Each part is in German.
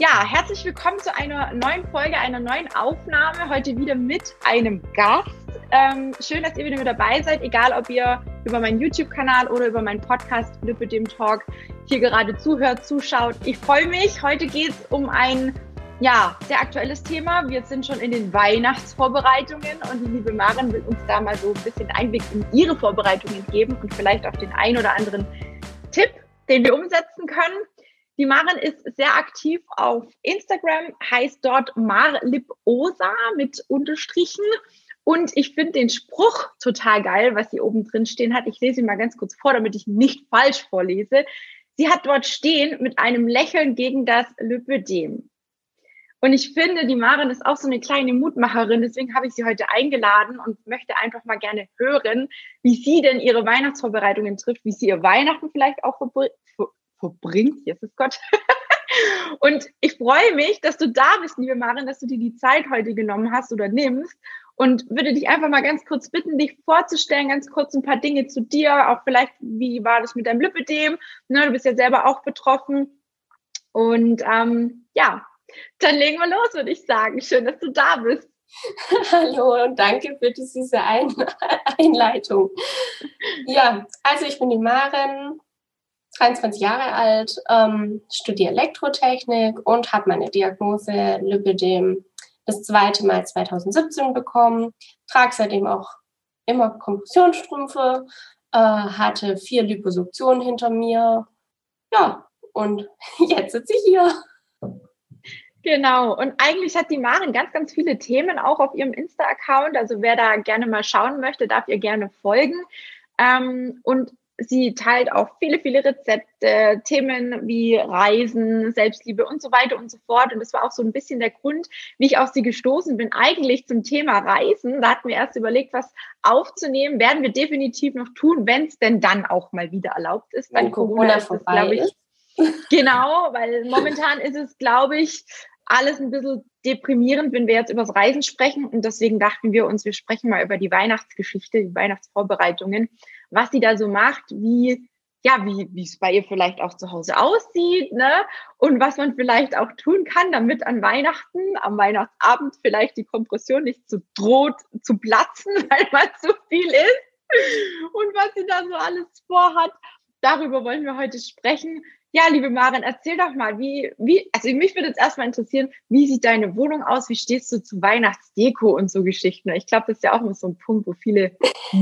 Ja, herzlich willkommen zu einer neuen Folge, einer neuen Aufnahme. Heute wieder mit einem Gast. Ähm, schön, dass ihr wieder mit dabei seid, egal ob ihr über meinen YouTube-Kanal oder über meinen Podcast Lippe dem Talk hier gerade zuhört, zuschaut. Ich freue mich. Heute geht es um ein ja, sehr aktuelles Thema. Wir sind schon in den Weihnachtsvorbereitungen und die liebe Maren will uns da mal so ein bisschen Einblick in ihre Vorbereitungen geben und vielleicht auch den ein oder anderen Tipp, den wir umsetzen können. Die Maren ist sehr aktiv auf Instagram, heißt dort marliposa mit Unterstrichen. Und ich finde den Spruch total geil, was sie oben drin stehen hat. Ich lese ihn mal ganz kurz vor, damit ich nicht falsch vorlese. Sie hat dort stehen mit einem Lächeln gegen das Lipödem. Und ich finde, die Maren ist auch so eine kleine Mutmacherin. Deswegen habe ich sie heute eingeladen und möchte einfach mal gerne hören, wie sie denn ihre Weihnachtsvorbereitungen trifft, wie sie ihr Weihnachten vielleicht auch verbringt. Jesus Gott. und ich freue mich, dass du da bist, liebe Marin, dass du dir die Zeit heute genommen hast oder nimmst und würde dich einfach mal ganz kurz bitten, dich vorzustellen, ganz kurz ein paar Dinge zu dir, auch vielleicht, wie war das mit deinem Lipödem? Ne, du bist ja selber auch betroffen. Und ähm, ja, dann legen wir los, würde ich sagen. Schön, dass du da bist. Hallo und danke für diese Ein Einleitung. Ja, also ich bin die Maren, 23 Jahre alt, ähm, studiere Elektrotechnik und habe meine Diagnose Lipidem das zweite Mal 2017 bekommen. Trage seitdem auch immer Kompressionsstrümpfe, äh, hatte vier Liposuktionen hinter mir. Ja, und jetzt sitze ich hier. Genau. Und eigentlich hat die Maren ganz, ganz viele Themen auch auf ihrem Insta-Account. Also wer da gerne mal schauen möchte, darf ihr gerne folgen. Ähm, und Sie teilt auch viele, viele Rezepte, Themen wie Reisen, Selbstliebe und so weiter und so fort. Und das war auch so ein bisschen der Grund, wie ich auf sie gestoßen bin, eigentlich zum Thema Reisen. Da hatten wir erst überlegt, was aufzunehmen, werden wir definitiv noch tun, wenn es denn dann auch mal wieder erlaubt ist. Wenn Corona, Corona vorbei ist. Genau, weil momentan ist es, glaube ich, alles ein bisschen deprimierend, wenn wir jetzt über das Reisen sprechen. Und deswegen dachten wir uns, wir sprechen mal über die Weihnachtsgeschichte, die Weihnachtsvorbereitungen, was sie da so macht, wie, ja, wie, wie es bei ihr vielleicht auch zu Hause aussieht, ne? Und was man vielleicht auch tun kann, damit an Weihnachten, am Weihnachtsabend vielleicht die Kompression nicht zu droht zu platzen, weil man zu viel ist. Und was sie da so alles vorhat. Darüber wollen wir heute sprechen. Ja, liebe Maren, erzähl doch mal, wie, wie, also mich würde jetzt erstmal interessieren, wie sieht deine Wohnung aus? Wie stehst du zu Weihnachtsdeko und so Geschichten? Ich glaube, das ist ja auch immer so ein Punkt, wo viele.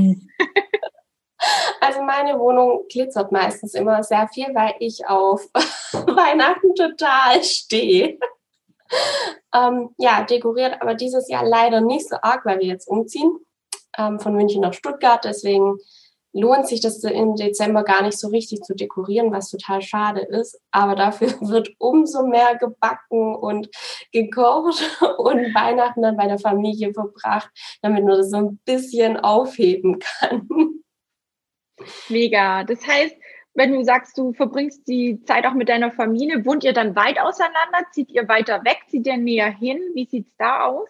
Also meine Wohnung glitzert meistens immer sehr viel, weil ich auf Weihnachten total stehe. ähm, ja, dekoriert, aber dieses Jahr leider nicht so arg, weil wir jetzt umziehen ähm, von München nach Stuttgart. Deswegen lohnt sich das im Dezember gar nicht so richtig zu dekorieren, was total schade ist. Aber dafür wird umso mehr gebacken und gekocht und Weihnachten dann bei der Familie verbracht, damit man das so ein bisschen aufheben kann. Mega. Das heißt, wenn du sagst, du verbringst die Zeit auch mit deiner Familie, wohnt ihr dann weit auseinander? Zieht ihr weiter weg? Zieht ihr näher hin? Wie sieht's da aus?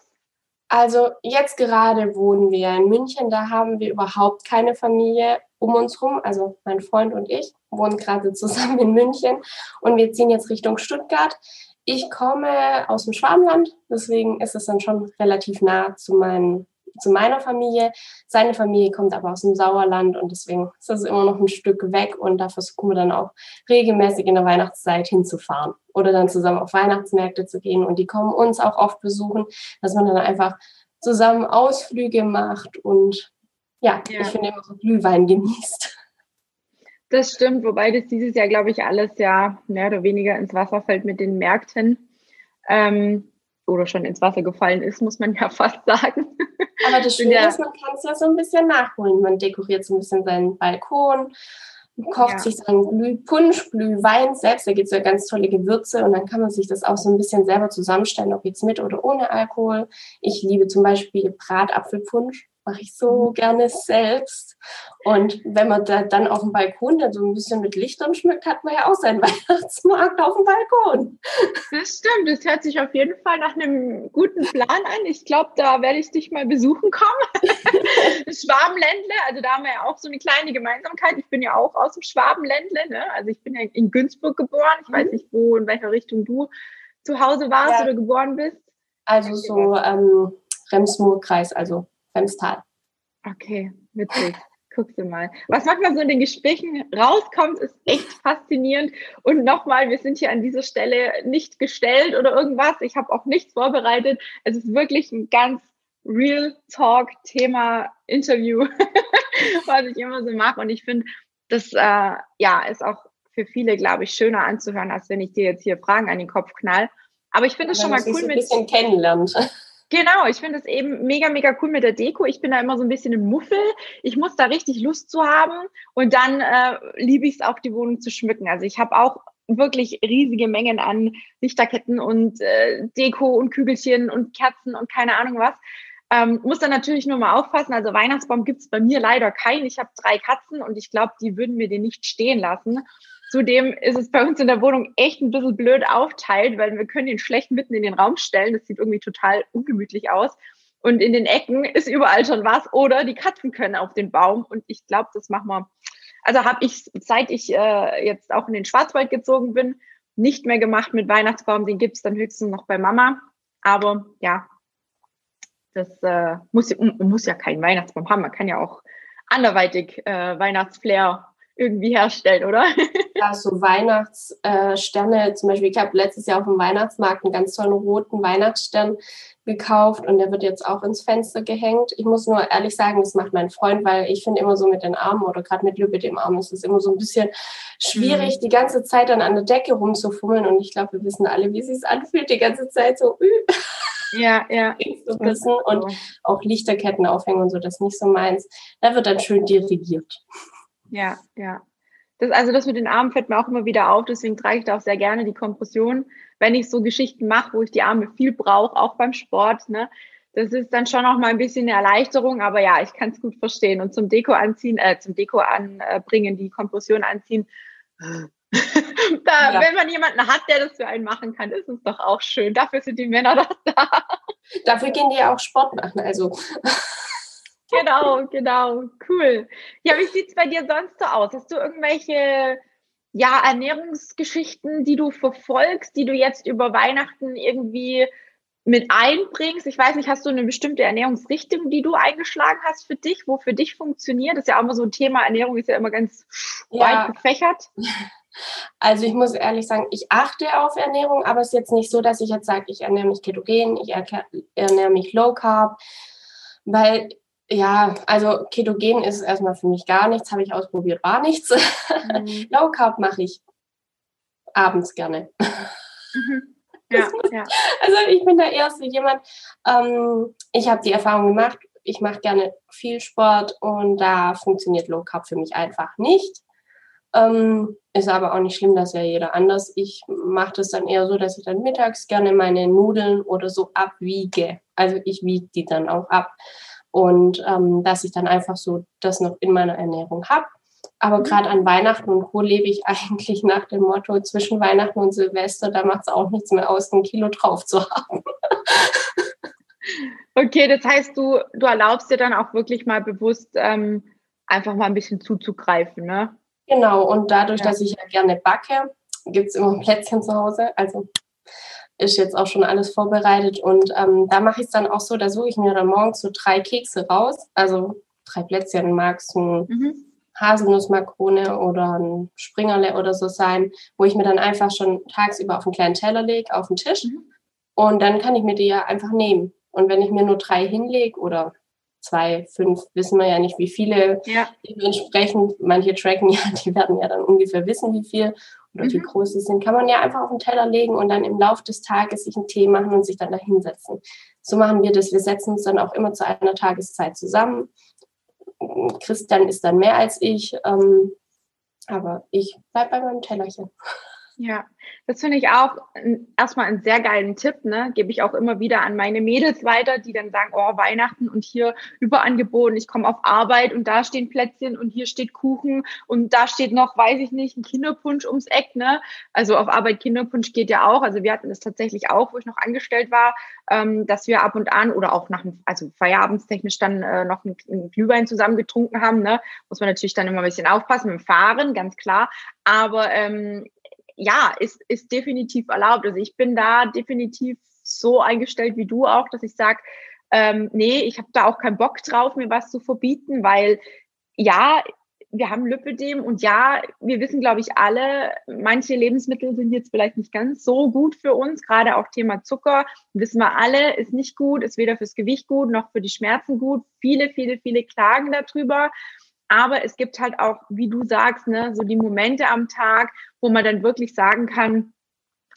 Also jetzt gerade wohnen wir in München, da haben wir überhaupt keine Familie um uns rum. Also mein Freund und ich wohnen gerade zusammen in München und wir ziehen jetzt Richtung Stuttgart. Ich komme aus dem Schwabenland, deswegen ist es dann schon relativ nah zu meinen zu meiner Familie. Seine Familie kommt aber aus dem Sauerland und deswegen ist das immer noch ein Stück weg und da versuchen wir dann auch regelmäßig in der Weihnachtszeit hinzufahren oder dann zusammen auf Weihnachtsmärkte zu gehen und die kommen uns auch oft besuchen, dass man dann einfach zusammen Ausflüge macht und ja, ja. ich finde immer so Glühwein genießt. Das stimmt, wobei das dieses Jahr, glaube ich, alles ja mehr oder weniger ins Wasser fällt mit den Märkten. Ähm, oder schon ins Wasser gefallen ist, muss man ja fast sagen. Aber das Schöne ja. ist, man kann es ja so ein bisschen nachholen. Man dekoriert so ein bisschen seinen Balkon, kocht ja. sich seinen Glüh Punsch, Glühwein selbst. Da gibt es ja ganz tolle Gewürze und dann kann man sich das auch so ein bisschen selber zusammenstellen, ob jetzt mit oder ohne Alkohol. Ich liebe zum Beispiel Bratapfelpunsch mache ich so mhm. gerne selbst. Und wenn man da dann auf dem Balkon dann so ein bisschen mit Lichtern schmückt, hat man ja auch seinen Weihnachtsmarkt auf dem Balkon. Das stimmt, das hört sich auf jeden Fall nach einem guten Plan an. Ich glaube, da werde ich dich mal besuchen kommen. Schwabenländle, also da haben wir ja auch so eine kleine Gemeinsamkeit. Ich bin ja auch aus dem Schwabenländle, ne? also ich bin ja in Günzburg geboren. Ich weiß mhm. nicht, wo, in welcher Richtung du zu Hause warst ja. oder geboren bist? Also so ähm, Remsmur-Kreis, also Remstal. Okay, witzig. Guckst du mal. Was manchmal so in den Gesprächen rauskommt, ist echt faszinierend. Und nochmal, wir sind hier an dieser Stelle nicht gestellt oder irgendwas. Ich habe auch nichts vorbereitet. Es ist wirklich ein ganz Real Talk Thema Interview, was ich immer so mache. Und ich finde, das äh, ja ist auch für viele, glaube ich, schöner anzuhören, als wenn ich dir jetzt hier Fragen an den Kopf knall. Aber ich finde es schon mal cool mit. ein bisschen kennenlernt. Genau, ich finde es eben mega, mega cool mit der Deko. Ich bin da immer so ein bisschen im Muffel. Ich muss da richtig Lust zu haben und dann äh, liebe ich es auch, die Wohnung zu schmücken. Also ich habe auch wirklich riesige Mengen an Lichterketten und äh, Deko und Kügelchen und Kerzen und keine Ahnung was. Ähm, muss dann natürlich nur mal aufpassen. Also Weihnachtsbaum gibt es bei mir leider keinen. Ich habe drei Katzen und ich glaube, die würden mir den nicht stehen lassen. Zudem ist es bei uns in der Wohnung echt ein bisschen blöd aufteilt, weil wir können ihn schlecht mitten in den Raum stellen. Das sieht irgendwie total ungemütlich aus. Und in den Ecken ist überall schon was. Oder die Katzen können auf den Baum. Und ich glaube, das machen wir. Also habe ich, seit ich äh, jetzt auch in den Schwarzwald gezogen bin, nicht mehr gemacht mit Weihnachtsbaum. Den gibt es dann höchstens noch bei Mama. Aber ja, das äh, muss, muss ja kein Weihnachtsbaum haben. Man kann ja auch anderweitig äh, Weihnachtsflair irgendwie herstellen, oder? Ja, so Weihnachtssterne. Äh, zum Beispiel, ich habe letztes Jahr auf dem Weihnachtsmarkt einen ganz tollen roten Weihnachtsstern gekauft und der wird jetzt auch ins Fenster gehängt. Ich muss nur ehrlich sagen, das macht mein Freund, weil ich finde immer so mit den Armen oder gerade mit Lübe dem Arm ist es immer so ein bisschen schwierig, mhm. die ganze Zeit dann an der Decke rumzufummeln und ich glaube, wir wissen alle, wie es sich anfühlt, die ganze Zeit so ja, ja. zu wissen und auch Lichterketten aufhängen und so, das ist nicht so meins. Da wird dann schön dirigiert. Ja, ja. Das, also das mit den Armen fällt mir auch immer wieder auf, deswegen trage ich da auch sehr gerne die Kompression, wenn ich so Geschichten mache, wo ich die Arme viel brauche, auch beim Sport. Ne? Das ist dann schon auch mal ein bisschen eine Erleichterung, aber ja, ich kann es gut verstehen. Und zum Deko anziehen, äh, zum Deko anbringen, die Kompression anziehen. da, ja. Wenn man jemanden hat, der das für einen machen kann, ist es doch auch schön. Dafür sind die Männer doch da. Dafür gehen die ja auch Sport machen. Also genau, genau. Cool. Ja, wie sieht es bei dir sonst so aus? Hast du irgendwelche ja, Ernährungsgeschichten, die du verfolgst, die du jetzt über Weihnachten irgendwie mit einbringst? Ich weiß nicht, hast du eine bestimmte Ernährungsrichtung, die du eingeschlagen hast für dich, wo für dich funktioniert? Das ist ja auch immer so ein Thema. Ernährung ist ja immer ganz ja. weit gefächert. Also ich muss ehrlich sagen, ich achte auf Ernährung, aber es ist jetzt nicht so, dass ich jetzt sage, ich ernähre mich ketogen, ich ernähre mich low carb, weil ja, also Ketogen ist erstmal für mich gar nichts, habe ich ausprobiert, war nichts. Mhm. Low Carb mache ich abends gerne. Mhm. Ja, ja. Also ich bin da eher so jemand, ähm, ich habe die Erfahrung gemacht, ich mache gerne viel Sport und da funktioniert Low Carb für mich einfach nicht. Ähm, ist aber auch nicht schlimm, das ist ja jeder anders. Ich mache das dann eher so, dass ich dann mittags gerne meine Nudeln oder so abwiege. Also ich wiege die dann auch ab und ähm, dass ich dann einfach so das noch in meiner Ernährung habe. Aber mhm. gerade an Weihnachten und Co. lebe ich eigentlich nach dem Motto, zwischen Weihnachten und Silvester, da macht es auch nichts mehr aus, ein Kilo drauf zu haben. Okay, das heißt, du, du erlaubst dir dann auch wirklich mal bewusst ähm, einfach mal ein bisschen zuzugreifen, ne? Genau, und dadurch, ja. dass ich ja gerne backe, gibt es immer Plätzchen zu Hause. Also ist jetzt auch schon alles vorbereitet. Und ähm, da mache ich es dann auch so, da suche ich mir dann morgens so drei Kekse raus. Also drei Plätzchen, magst ein mhm. Haselnussmakrone oder ein Springerle oder so sein, wo ich mir dann einfach schon tagsüber auf einen kleinen Teller lege, auf den Tisch. Mhm. Und dann kann ich mir die ja einfach nehmen. Und wenn ich mir nur drei hinlege oder zwei, fünf, wissen wir ja nicht, wie viele ja. dementsprechend, manche tracken ja, die werden ja dann ungefähr wissen, wie viel oder mhm. wie groß sie sind, kann man ja einfach auf den Teller legen und dann im Laufe des Tages sich einen Tee machen und sich dann da hinsetzen. So machen wir das. Wir setzen uns dann auch immer zu einer Tageszeit zusammen. Christian ist dann mehr als ich, ähm, aber ich bleibe bei meinem Tellerchen. Ja, das finde ich auch erstmal einen sehr geilen Tipp, ne? Gebe ich auch immer wieder an meine Mädels weiter, die dann sagen, oh, Weihnachten und hier Überangeboten, ich komme auf Arbeit und da stehen Plätzchen und hier steht Kuchen und da steht noch, weiß ich nicht, ein Kinderpunsch ums Eck, ne? Also auf Arbeit Kinderpunsch geht ja auch. Also wir hatten das tatsächlich auch, wo ich noch angestellt war, ähm, dass wir ab und an oder auch nach dem, also feierabendstechnisch dann äh, noch einen, einen Glühwein zusammen getrunken haben, ne? Muss man natürlich dann immer ein bisschen aufpassen mit dem Fahren, ganz klar. Aber ähm, ja, ist, ist definitiv erlaubt. Also ich bin da definitiv so eingestellt wie du auch, dass ich sage, ähm, nee, ich habe da auch keinen Bock drauf, mir was zu verbieten, weil ja, wir haben Lipödem und ja, wir wissen, glaube ich, alle, manche Lebensmittel sind jetzt vielleicht nicht ganz so gut für uns, gerade auch Thema Zucker, wissen wir alle, ist nicht gut, ist weder fürs Gewicht gut noch für die Schmerzen gut. Viele, viele, viele klagen darüber. Aber es gibt halt auch, wie du sagst, ne, so die Momente am Tag, wo man dann wirklich sagen kann,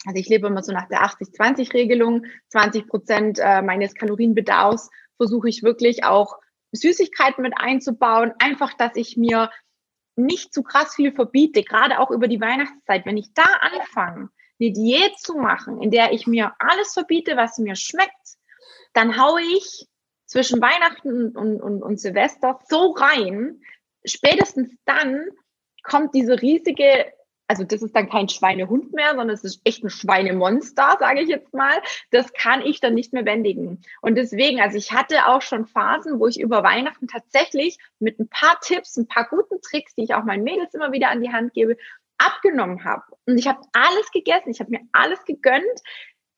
also ich lebe immer so nach der 80-20-Regelung, 20 Prozent äh, meines Kalorienbedarfs versuche ich wirklich auch Süßigkeiten mit einzubauen, einfach, dass ich mir nicht zu krass viel verbiete, gerade auch über die Weihnachtszeit. Wenn ich da anfange, eine Diät zu machen, in der ich mir alles verbiete, was mir schmeckt, dann haue ich zwischen Weihnachten und, und, und Silvester so rein. Spätestens dann kommt diese riesige also das ist dann kein Schweinehund mehr, sondern es ist echt ein Schweinemonster, sage ich jetzt mal. Das kann ich dann nicht mehr bändigen. Und deswegen, also ich hatte auch schon Phasen, wo ich über Weihnachten tatsächlich mit ein paar Tipps, ein paar guten Tricks, die ich auch meinen Mädels immer wieder an die Hand gebe, abgenommen habe. Und ich habe alles gegessen, ich habe mir alles gegönnt.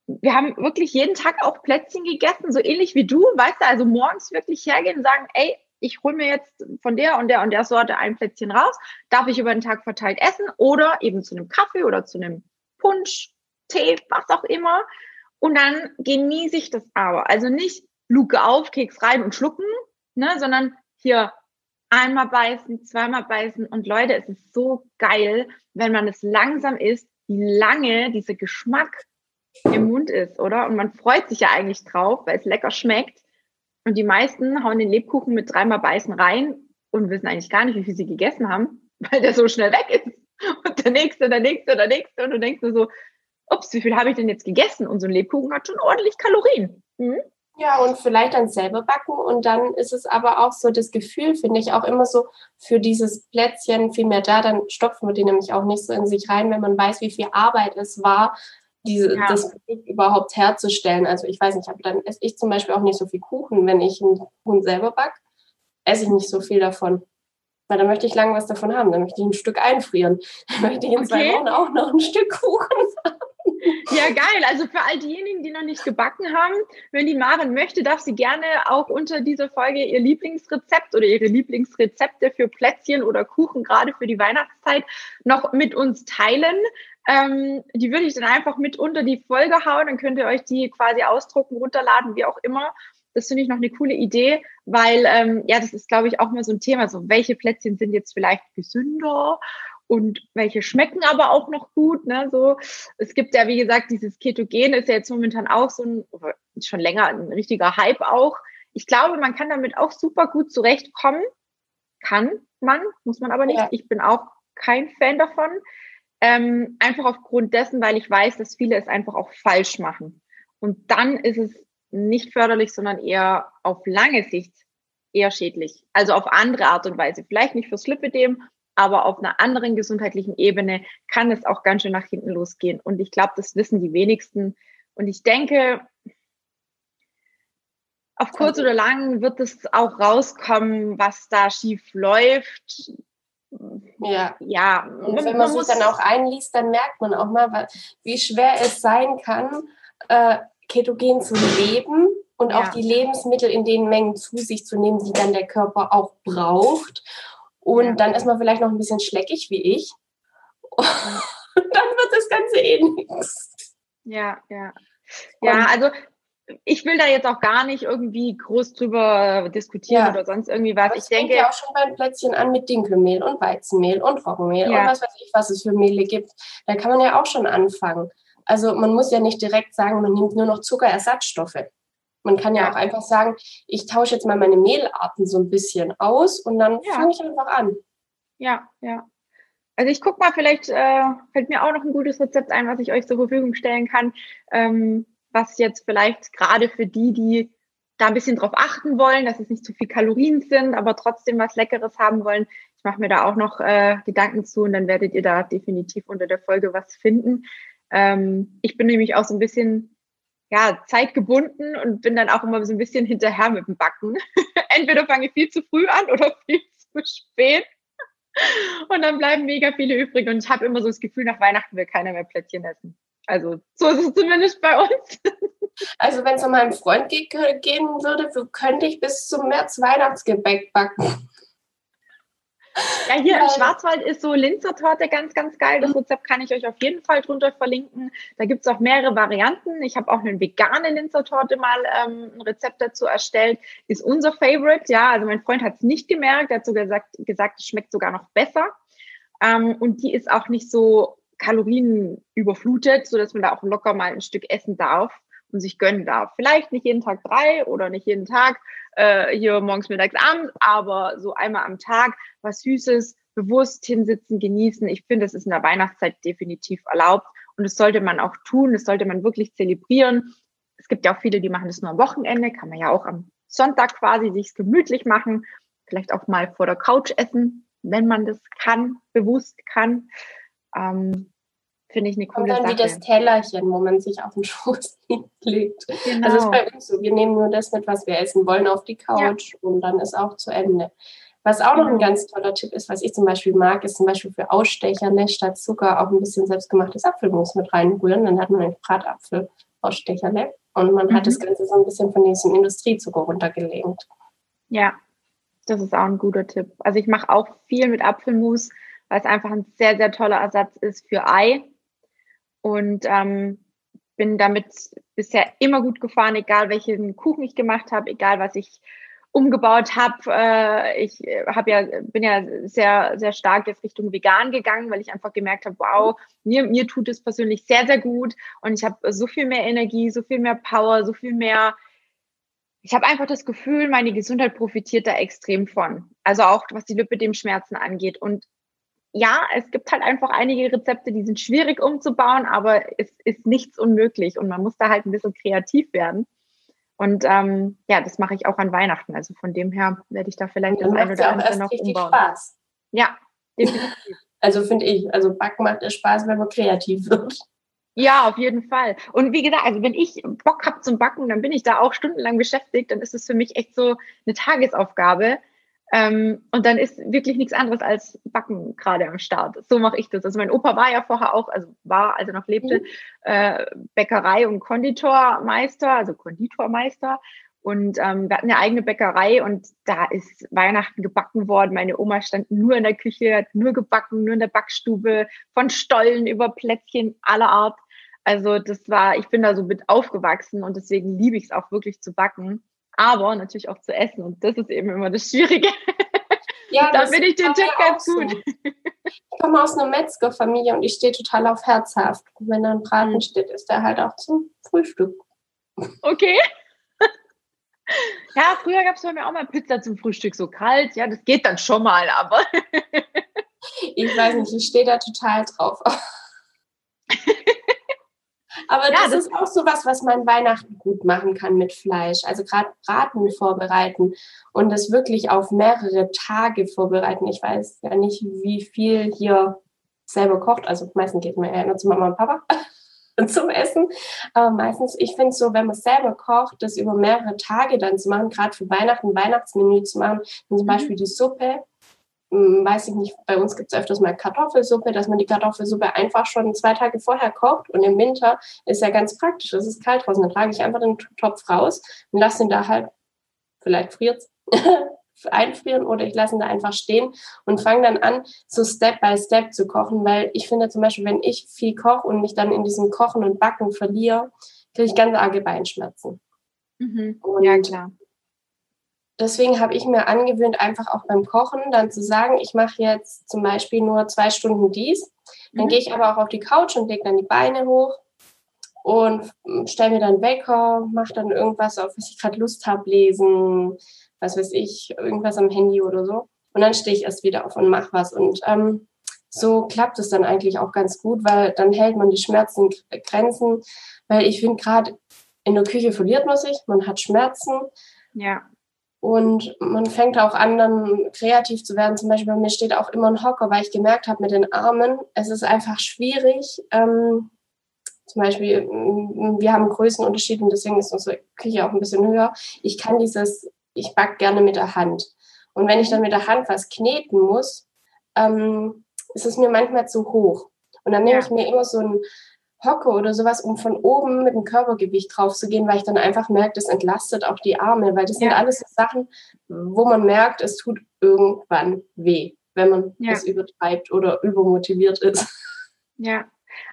Wir haben wirklich jeden Tag auch Plätzchen gegessen, so ähnlich wie du, weißt du, also morgens wirklich hergehen und sagen, ey, ich hole mir jetzt von der und der und der Sorte ein Plätzchen raus, darf ich über den Tag verteilt essen oder eben zu einem Kaffee oder zu einem Punsch, Tee, was auch immer. Und dann genieße ich das aber. Also nicht Luke auf, Keks rein und schlucken, ne, sondern hier einmal beißen, zweimal beißen. Und Leute, es ist so geil, wenn man es langsam isst, wie lange dieser Geschmack im Mund ist, oder? Und man freut sich ja eigentlich drauf, weil es lecker schmeckt. Und die meisten hauen den Lebkuchen mit dreimal Beißen rein und wissen eigentlich gar nicht, wie viel sie gegessen haben, weil der so schnell weg ist. Und der nächste, der nächste, der nächste. Und du denkst nur so, ups, wie viel habe ich denn jetzt gegessen? Und so ein Lebkuchen hat schon ordentlich Kalorien. Hm? Ja, und vielleicht dann selber backen. Und dann ist es aber auch so das Gefühl, finde ich, auch immer so für dieses Plätzchen viel mehr da. Dann stopfen wir die nämlich auch nicht so in sich rein, wenn man weiß, wie viel Arbeit es war, diese, ja. das Produkt überhaupt herzustellen. Also ich weiß nicht, aber dann esse ich zum Beispiel auch nicht so viel Kuchen, wenn ich einen Kuchen selber back, esse ich nicht so viel davon. Weil dann möchte ich lange was davon haben. Dann möchte ich ein Stück einfrieren. Dann möchte ich in okay. zwei Wochen auch noch ein Stück Kuchen haben. Ja, geil. Also für all diejenigen, die noch nicht gebacken haben, wenn die Maren möchte, darf sie gerne auch unter dieser Folge ihr Lieblingsrezept oder ihre Lieblingsrezepte für Plätzchen oder Kuchen, gerade für die Weihnachtszeit, noch mit uns teilen. Ähm, die würde ich dann einfach mit unter die Folge hauen, dann könnt ihr euch die quasi ausdrucken, runterladen, wie auch immer. Das finde ich noch eine coole Idee, weil ähm, ja, das ist, glaube ich, auch mal so ein Thema. So, welche Plätzchen sind jetzt vielleicht gesünder und welche schmecken aber auch noch gut. Ne? So, es gibt ja, wie gesagt, dieses Ketogen ist ja jetzt momentan auch so ein, schon länger ein richtiger Hype auch. Ich glaube, man kann damit auch super gut zurechtkommen. Kann man, muss man aber nicht. Ja. Ich bin auch kein Fan davon. Ähm, einfach aufgrund dessen, weil ich weiß, dass viele es einfach auch falsch machen. Und dann ist es nicht förderlich, sondern eher auf lange Sicht eher schädlich. Also auf andere Art und Weise. Vielleicht nicht fürs Lipidem, aber auf einer anderen gesundheitlichen Ebene kann es auch ganz schön nach hinten losgehen. Und ich glaube, das wissen die wenigsten. Und ich denke, auf kurz oder lang wird es auch rauskommen, was da schief läuft. Ja. ja. Und wenn man, man sich dann auch einliest, dann merkt man auch mal, wie schwer es sein kann, äh, ketogen zu leben und ja. auch die Lebensmittel in den Mengen zu sich zu nehmen, die dann der Körper auch braucht. Und ja. dann ist man vielleicht noch ein bisschen schleckig wie ich. Und dann wird das Ganze eh nichts. Ja, ja. Ja, also ich will da jetzt auch gar nicht irgendwie groß drüber diskutieren ja. oder sonst irgendwie was. ich denke ja auch schon beim Plätzchen an mit Dinkelmehl und Weizenmehl und Roggenmehl ja. und was weiß ich, was es für Mehle gibt. Da kann man ja auch schon anfangen. Also man muss ja nicht direkt sagen, man nimmt nur noch Zuckerersatzstoffe. Man kann ja, ja auch einfach sagen, ich tausche jetzt mal meine Mehlarten so ein bisschen aus und dann fange ich einfach an. Ja, ja. Also ich gucke mal, vielleicht äh, fällt mir auch noch ein gutes Rezept ein, was ich euch zur Verfügung stellen kann. Ähm, was jetzt vielleicht gerade für die, die da ein bisschen drauf achten wollen, dass es nicht zu viel Kalorien sind, aber trotzdem was Leckeres haben wollen. Ich mache mir da auch noch äh, Gedanken zu und dann werdet ihr da definitiv unter der Folge was finden. Ähm, ich bin nämlich auch so ein bisschen ja, zeitgebunden und bin dann auch immer so ein bisschen hinterher mit dem Backen. Entweder fange ich viel zu früh an oder viel zu spät. Und dann bleiben mega viele übrig. Und ich habe immer so das Gefühl, nach Weihnachten will keiner mehr Plätzchen essen. Also so ist es zumindest bei uns. Also wenn es um meinen Freund gehen würde, könnte ich bis zum März Weihnachtsgebäck backen. Ja, hier im Schwarzwald ist so Linzertorte ganz, ganz geil. Das Rezept kann ich euch auf jeden Fall drunter verlinken. Da gibt es auch mehrere Varianten. Ich habe auch eine vegane Linzertorte mal ähm, ein Rezept dazu erstellt. Ist unser Favorite. Ja, also mein Freund hat es nicht gemerkt. Er hat sogar gesagt, gesagt, es schmeckt sogar noch besser. Ähm, und die ist auch nicht so kalorienüberflutet, sodass man da auch locker mal ein Stück essen darf und sich gönnen darf. Vielleicht nicht jeden Tag drei oder nicht jeden Tag äh, hier morgens, mittags, abends, aber so einmal am Tag was Süßes, bewusst hinsitzen, genießen. Ich finde, das ist in der Weihnachtszeit definitiv erlaubt und das sollte man auch tun, das sollte man wirklich zelebrieren. Es gibt ja auch viele, die machen das nur am Wochenende, kann man ja auch am Sonntag quasi sich gemütlich machen, vielleicht auch mal vor der Couch essen, wenn man das kann, bewusst kann. Ähm, Finde ich eine coole Und dann Sache. wie das Tellerchen, wo man sich auf den Schoß legt. Genau. Das ist bei uns so. Wir nehmen nur das mit, was wir essen wollen, auf die Couch ja. und dann ist auch zu Ende. Was auch noch ein ganz toller Tipp ist, was ich zum Beispiel mag, ist zum Beispiel für Ausstecher ne, statt Zucker auch ein bisschen selbstgemachtes Apfelmus mit reinrühren. Dann hat man einen Bratapfel Ausstecherle und man mhm. hat das Ganze so ein bisschen von diesem Industriezucker runtergelegt. Ja, das ist auch ein guter Tipp. Also ich mache auch viel mit Apfelmus, weil es einfach ein sehr, sehr toller Ersatz ist für Ei und ähm, bin damit bisher immer gut gefahren, egal welchen Kuchen ich gemacht habe, egal was ich umgebaut habe. Äh, ich habe ja bin ja sehr sehr stark jetzt Richtung vegan gegangen, weil ich einfach gemerkt habe, wow, mir mir tut es persönlich sehr sehr gut und ich habe so viel mehr Energie, so viel mehr Power, so viel mehr ich habe einfach das Gefühl, meine Gesundheit profitiert da extrem von. Also auch was die Lipödem-Schmerzen angeht. Und ja, es gibt halt einfach einige Rezepte, die sind schwierig umzubauen, aber es ist nichts unmöglich und man muss da halt ein bisschen kreativ werden. Und ähm, ja, das mache ich auch an Weihnachten. Also von dem her werde ich da vielleicht das eine oder andere noch umbauen. Spaß. Ja, definitiv. Also finde ich, also Backen macht es Spaß, wenn man kreativ wird. Ja, auf jeden Fall. Und wie gesagt, also wenn ich Bock habe zum Backen, dann bin ich da auch stundenlang beschäftigt. Dann ist es für mich echt so eine Tagesaufgabe. Ähm, und dann ist wirklich nichts anderes als Backen gerade am Start. So mache ich das. Also mein Opa war ja vorher auch, also war, als er noch lebte, mhm. äh, Bäckerei und Konditormeister, also Konditormeister. Und ähm, wir hatten eine eigene Bäckerei und da ist Weihnachten gebacken worden. Meine Oma stand nur in der Küche, hat nur gebacken, nur in der Backstube, von Stollen über Plätzchen aller Art. Also das war, ich bin da so mit aufgewachsen und deswegen liebe ich es auch wirklich zu backen aber natürlich auch zu essen. Und das ist eben immer das Schwierige. Ja, da bin ich den Tipp ganz gut. So. Ich komme aus einer Metzgerfamilie und ich stehe total auf herzhaft. Und wenn da ein Braten mhm. steht, ist der halt auch zum Frühstück. Okay. Ja, früher gab es bei mir auch mal Pizza zum Frühstück so kalt. Ja, das geht dann schon mal, aber. Ich weiß nicht, ich stehe da total drauf. Aber ja, das, das, ist auch so was, was man Weihnachten gut machen kann mit Fleisch. Also gerade Braten vorbereiten und das wirklich auf mehrere Tage vorbereiten. Ich weiß ja nicht, wie viel hier selber kocht. Also meistens geht man ja nur zu Mama und Papa zum Essen. Aber meistens, ich finde es so, wenn man selber kocht, das über mehrere Tage dann zu machen, gerade für Weihnachten, Weihnachtsmenü zu machen, zum mhm. Beispiel die Suppe weiß ich nicht, bei uns gibt es öfters mal Kartoffelsuppe, dass man die Kartoffelsuppe einfach schon zwei Tage vorher kocht und im Winter ist ja ganz praktisch, es ist kalt draußen, dann trage ich einfach den Topf raus und lasse ihn da halt, vielleicht friert einfrieren oder ich lasse ihn da einfach stehen und fange dann an, so Step by Step zu kochen, weil ich finde zum Beispiel, wenn ich viel koche und mich dann in diesem Kochen und Backen verliere, kriege ich ganz arge Beinschmerzen. Mhm. Ja, klar deswegen habe ich mir angewöhnt, einfach auch beim Kochen dann zu sagen, ich mache jetzt zum Beispiel nur zwei Stunden dies. Dann mhm. gehe ich aber auch auf die Couch und lege dann die Beine hoch und stelle mir dann Wecker, mache dann irgendwas, auf was ich gerade Lust habe, lesen, was weiß ich, irgendwas am Handy oder so. Und dann stehe ich erst wieder auf und mache was. Und ähm, so klappt es dann eigentlich auch ganz gut, weil dann hält man die Schmerzen Grenzen. Weil ich finde, gerade in der Küche verliert man sich, man hat Schmerzen. Ja. Und man fängt auch an, dann kreativ zu werden. Zum Beispiel bei mir steht auch immer ein Hocker, weil ich gemerkt habe mit den Armen, es ist einfach schwierig. Ähm, zum Beispiel, wir haben Größenunterschied und deswegen ist unsere Küche auch ein bisschen höher. Ich kann dieses, ich back gerne mit der Hand. Und wenn ich dann mit der Hand was kneten muss, ähm, ist es mir manchmal zu hoch. Und dann nehme ja. ich mir immer so ein Hocke oder sowas, um von oben mit dem Körpergewicht drauf zu gehen, weil ich dann einfach merke, das entlastet auch die Arme, weil das ja. sind alles so Sachen, wo man merkt, es tut irgendwann weh, wenn man ja. das übertreibt oder übermotiviert ist. Ja,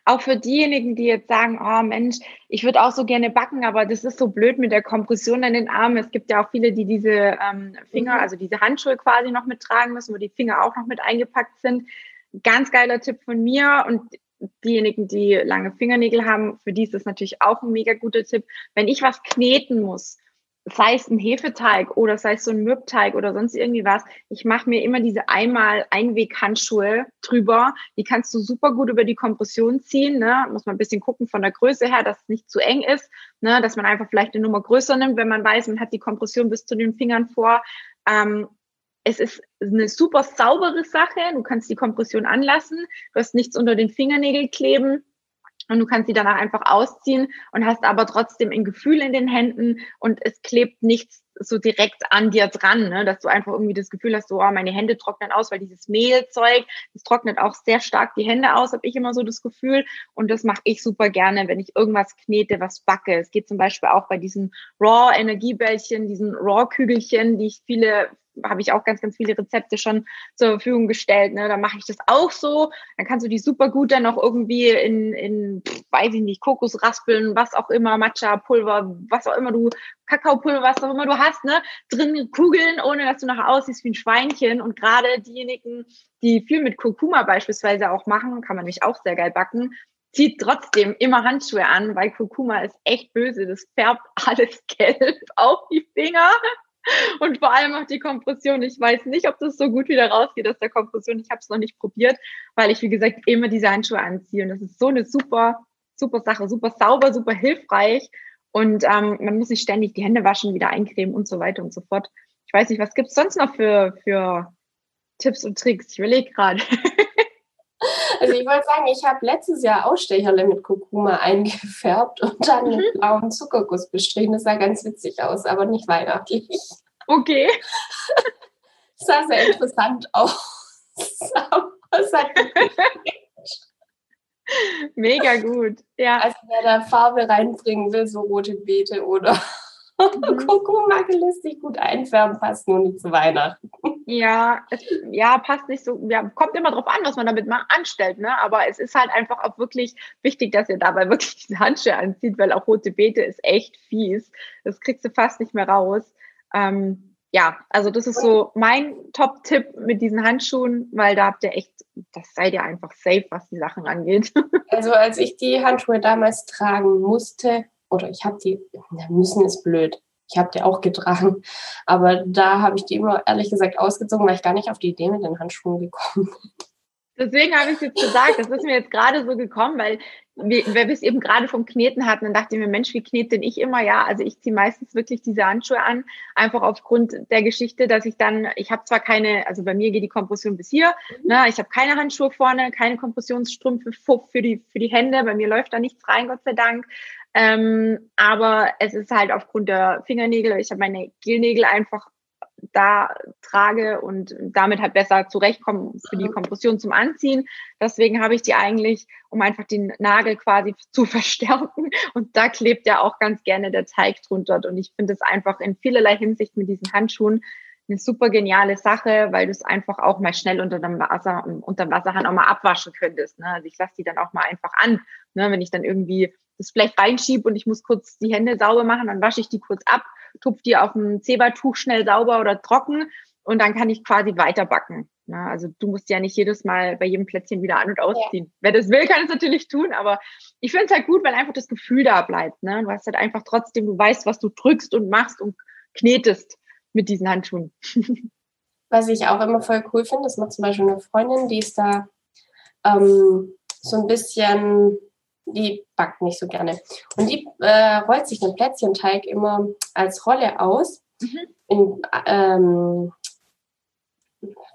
auch für diejenigen, die jetzt sagen, oh Mensch, ich würde auch so gerne backen, aber das ist so blöd mit der Kompression an den Armen. Es gibt ja auch viele, die diese ähm, Finger, mhm. also diese Handschuhe quasi noch mittragen müssen, wo die Finger auch noch mit eingepackt sind. Ganz geiler Tipp von mir und diejenigen, die lange Fingernägel haben, für die ist das natürlich auch ein mega guter Tipp. Wenn ich was kneten muss, sei es ein Hefeteig oder sei es so ein Mürbteig oder sonst irgendwie was, ich mache mir immer diese einmal Einweg-Handschuhe drüber. Die kannst du super gut über die Kompression ziehen. Ne? Muss man ein bisschen gucken von der Größe her, dass es nicht zu eng ist, ne? dass man einfach vielleicht eine Nummer größer nimmt, wenn man weiß, man hat die Kompression bis zu den Fingern vor. Ähm, es ist eine super saubere Sache. Du kannst die Kompression anlassen. Du hast nichts unter den Fingernägeln kleben und du kannst sie danach einfach ausziehen und hast aber trotzdem ein Gefühl in den Händen und es klebt nichts so direkt an dir dran, ne? dass du einfach irgendwie das Gefühl hast, so, oh, meine Hände trocknen aus, weil dieses Mehlzeug, das trocknet auch sehr stark die Hände aus, habe ich immer so das Gefühl und das mache ich super gerne, wenn ich irgendwas knete, was backe. Es geht zum Beispiel auch bei diesen Raw-Energiebällchen, diesen Raw-Kügelchen, die ich viele habe ich auch ganz, ganz viele Rezepte schon zur Verfügung gestellt. Ne? Da mache ich das auch so. Dann kannst du die super gut dann auch irgendwie in, in weiß ich nicht, Kokos raspeln, was auch immer, Matcha-Pulver, was auch immer du, Kakaopulver, was auch immer du hast, ne? drin kugeln, ohne dass du nachher aussiehst wie ein Schweinchen. Und gerade diejenigen, die viel mit Kurkuma beispielsweise auch machen, kann man nämlich auch sehr geil backen, zieht trotzdem immer Handschuhe an, weil Kurkuma ist echt böse. Das färbt alles gelb auf die Finger. Und vor allem auch die Kompression. Ich weiß nicht, ob das so gut wieder rausgeht aus der Kompression. Ich habe es noch nicht probiert, weil ich, wie gesagt, immer diese Handschuhe anziehe. Und das ist so eine super, super Sache, super sauber, super hilfreich. Und ähm, man muss sich ständig die Hände waschen, wieder eincremen und so weiter und so fort. Ich weiß nicht, was gibt's sonst noch für, für Tipps und Tricks? Ich überlege gerade. Also ich wollte sagen, ich habe letztes Jahr Ausstecherle mit Kurkuma eingefärbt und dann mit mhm. blauem Zuckerguss bestrichen. Das sah ganz witzig aus, aber nicht weihnachtlich. Okay. Das sah sehr interessant aus. es hat Mega gut. Ja. Also wer da Farbe reinbringen will, so rote Beete oder Mhm. Kurkuma lässt sich gut einfärben, passt nur nicht zu Weihnachten. Ja, es, ja, passt nicht so. Ja, kommt immer drauf an, was man damit mal anstellt, ne? Aber es ist halt einfach auch wirklich wichtig, dass ihr dabei wirklich diese Handschuhe anzieht, weil auch rote Beete ist echt fies. Das kriegst du fast nicht mehr raus. Ähm, ja, also das ist so mein Top-Tipp mit diesen Handschuhen, weil da habt ihr echt, das seid ihr einfach safe, was die Sachen angeht. Also als ich die Handschuhe damals tragen musste, oder ich habe die, müssen ist blöd. Ich habe die auch getragen. Aber da habe ich die immer ehrlich gesagt ausgezogen, weil ich gar nicht auf die Idee mit den Handschuhen gekommen bin. Deswegen habe ich es jetzt gesagt, das ist mir jetzt gerade so gekommen, weil wir, wir es eben gerade vom Kneten hatten, dann dachte ich mir, Mensch, wie knet denn ich immer? Ja, also ich ziehe meistens wirklich diese Handschuhe an, einfach aufgrund der Geschichte, dass ich dann, ich habe zwar keine, also bei mir geht die Kompression bis hier, mhm. ne, ich habe keine Handschuhe vorne, keine Kompressionsstrümpfe für die, für die Hände, bei mir läuft da nichts rein, Gott sei Dank. Ähm, aber es ist halt aufgrund der Fingernägel, ich habe meine Gelnägel einfach da trage und damit halt besser zurechtkommen für die Kompression zum Anziehen. Deswegen habe ich die eigentlich, um einfach den Nagel quasi zu verstärken. Und da klebt ja auch ganz gerne der Teig drunter. Und ich finde es einfach in vielerlei Hinsicht mit diesen Handschuhen eine super geniale Sache, weil du es einfach auch mal schnell unter dem Wasser, unter dem Wasserhahn auch mal abwaschen könntest. Ne? Also ich lasse die dann auch mal einfach an. Ne? Wenn ich dann irgendwie das Blech reinschiebe und ich muss kurz die Hände sauber machen, dann wasche ich die kurz ab, tupfe die auf dem Zebertuch schnell sauber oder trocken und dann kann ich quasi weiterbacken. Ne? Also du musst ja nicht jedes Mal bei jedem Plätzchen wieder an- und ausziehen. Ja. Wer das will, kann es natürlich tun, aber ich finde es halt gut, weil einfach das Gefühl da bleibt. Ne? Du hast halt einfach trotzdem, du weißt, was du drückst und machst und knetest mit diesen Handschuhen. Was ich auch immer voll cool finde, das macht zum Beispiel eine Freundin, die ist da ähm, so ein bisschen, die backt nicht so gerne. Und die äh, rollt sich den Plätzchenteig immer als Rolle aus. Mhm. In, ähm,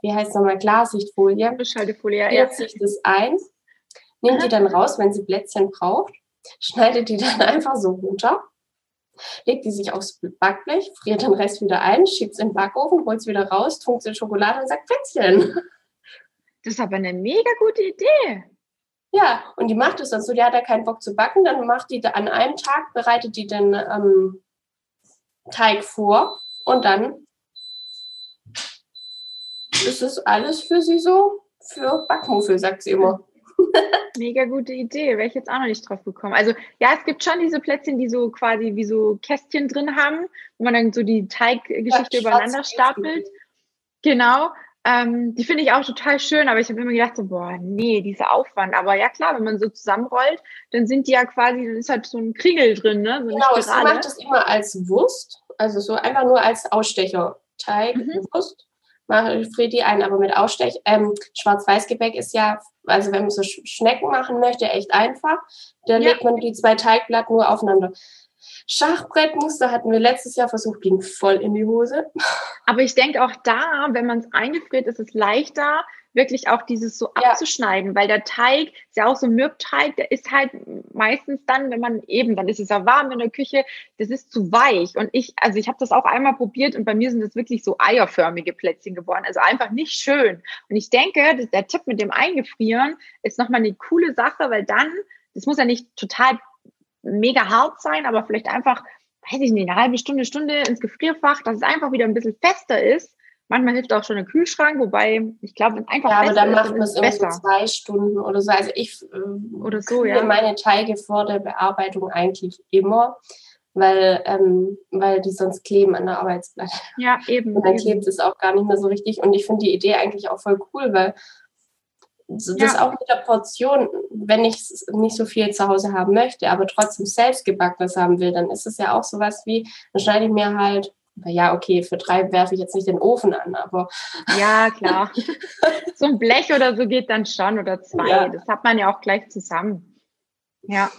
wie heißt es nochmal, Glassichtfolie. Beschaltefolie, ja. Hört sich das ein, nimmt mhm. die dann raus, wenn sie Plätzchen braucht, schneidet die dann einfach so runter legt die sich aufs Backblech, friert den Rest wieder ein, schiebt es in den Backofen, holt es wieder raus, tunkt es in Schokolade und sagt Plätzchen. Das ist aber eine mega gute Idee. Ja, und die macht es dann so, die hat ja keinen Bock zu backen, dann macht die an einem Tag, bereitet die den ähm, Teig vor und dann ist es alles für sie so für Backmuffel, sagt sie immer. Mega gute Idee, wäre ich jetzt auch noch nicht drauf gekommen. Also ja, es gibt schon diese Plätzchen, die so quasi wie so Kästchen drin haben, wo man dann so die Teiggeschichte ja, übereinander stapelt. Genau. Ähm, die finde ich auch total schön, aber ich habe immer gedacht, so, boah, nee, dieser Aufwand. Aber ja klar, wenn man so zusammenrollt, dann sind die ja quasi, dann ist halt so ein Kriegel drin, ne? So genau, sie macht das immer als Wurst, also so einfach nur als Ausstecherteig, mhm. Wurst mache Fredi ein, aber mit Ausstech. Ähm, Schwarz-Weiß-Gebäck ist ja, also wenn man so Schnecken machen möchte, echt einfach. Da ja. legt man die zwei Teigplatten nur aufeinander. Schachbrettmuster hatten wir letztes Jahr versucht, ging voll in die Hose. Aber ich denke auch da, wenn man es eingefriert, ist es leichter, wirklich auch dieses so ja. abzuschneiden, weil der Teig ist ja auch so ein Mürbteig, der ist halt meistens dann, wenn man eben, dann ist es ja warm in der Küche, das ist zu weich. Und ich, also ich habe das auch einmal probiert und bei mir sind das wirklich so eierförmige Plätzchen geworden, also einfach nicht schön. Und ich denke, der Tipp mit dem Eingefrieren ist nochmal eine coole Sache, weil dann, das muss ja nicht total mega hart sein, aber vielleicht einfach, weiß ich nicht, eine halbe Stunde, Stunde ins Gefrierfach, dass es einfach wieder ein bisschen fester ist Manchmal hilft auch schon ein Kühlschrank, wobei ich glaube, wenn einfach ja, aber dann macht man es immer so zwei Stunden oder so. Also ich äh, oder so, ja. meine Teige vor der Bearbeitung eigentlich immer, weil, ähm, weil die sonst kleben an der Arbeitsplatte. Ja, eben. Und dann eben. klebt es auch gar nicht mehr so richtig. Und ich finde die Idee eigentlich auch voll cool, weil das ja. auch mit der Portion, wenn ich nicht so viel zu Hause haben möchte, aber trotzdem selbst gebackenes haben will, dann ist es ja auch sowas wie, dann schneide ich mir halt ja, okay, für drei werfe ich jetzt nicht den Ofen an, aber. Ja, klar. so ein Blech oder so geht dann schon oder zwei. Ja. Das hat man ja auch gleich zusammen. Ja.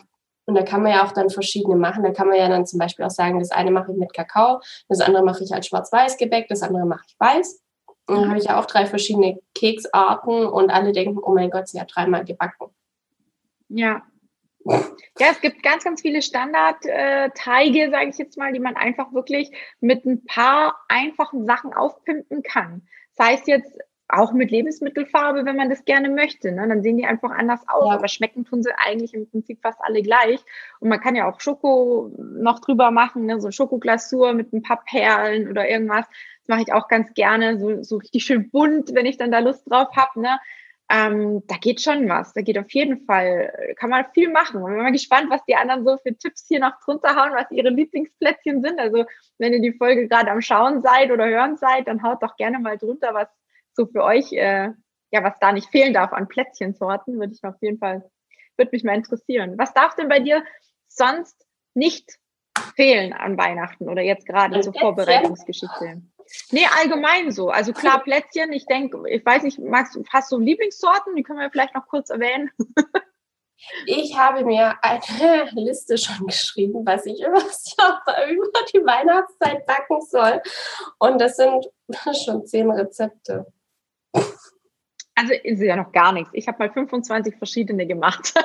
Und da kann man ja auch dann verschiedene machen. Da kann man ja dann zum Beispiel auch sagen, das eine mache ich mit Kakao, das andere mache ich als Schwarz-Weiß-Gebäck, das andere mache ich weiß. Und dann habe ich ja auch drei verschiedene Keksarten und alle denken, oh mein Gott, sie hat dreimal gebacken. Ja, ja, es gibt ganz, ganz viele Standardteige, sage ich jetzt mal, die man einfach wirklich mit ein paar einfachen Sachen aufpimpen kann. Das heißt jetzt auch mit Lebensmittelfarbe, wenn man das gerne möchte. Ne? Dann sehen die einfach anders aus, ja. aber schmecken tun sie eigentlich im Prinzip fast alle gleich. Und man kann ja auch Schoko noch drüber machen, ne? so Schokoglasur mit ein paar Perlen oder irgendwas. Das mache ich auch ganz gerne, so, so richtig schön bunt, wenn ich dann da Lust drauf habe. Ne? ähm, da geht schon was. Da geht auf jeden Fall, kann man viel machen. Und ich bin mal gespannt, was die anderen so für Tipps hier noch drunter hauen, was ihre Lieblingsplätzchen sind. Also wenn ihr die Folge gerade am Schauen seid oder hören seid, dann haut doch gerne mal drunter, was so für euch, äh, ja, was da nicht fehlen darf an Plätzchensorten, würde ich auf jeden Fall, würde mich mal interessieren. Was darf denn bei dir sonst nicht fehlen an Weihnachten oder jetzt gerade zur Vorbereitungsgeschichte? Nee, allgemein so. Also klar, Plätzchen, ich denke, ich weiß nicht, magst du, hast du Lieblingssorten? Die können wir vielleicht noch kurz erwähnen. Ich habe mir eine Liste schon geschrieben, was ich über, über die Weihnachtszeit backen soll. Und das sind schon zehn Rezepte. Also ist ja noch gar nichts. Ich habe mal 25 verschiedene gemacht.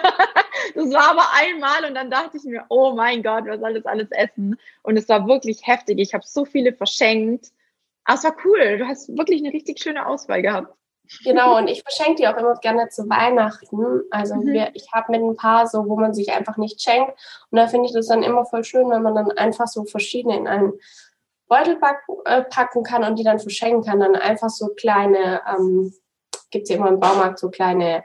Das war aber einmal und dann dachte ich mir, oh mein Gott, wer soll das alles essen? Und es war wirklich heftig. Ich habe so viele verschenkt. Aber es war cool. Du hast wirklich eine richtig schöne Auswahl gehabt. Genau, und ich verschenke die auch immer gerne zu Weihnachten. Also mhm. wir, ich habe mit ein paar so, wo man sich einfach nicht schenkt. Und da finde ich das dann immer voll schön, wenn man dann einfach so verschiedene in einen Beutel packen, äh, packen kann und die dann verschenken kann. Dann einfach so kleine, ähm, gibt es ja immer im Baumarkt so kleine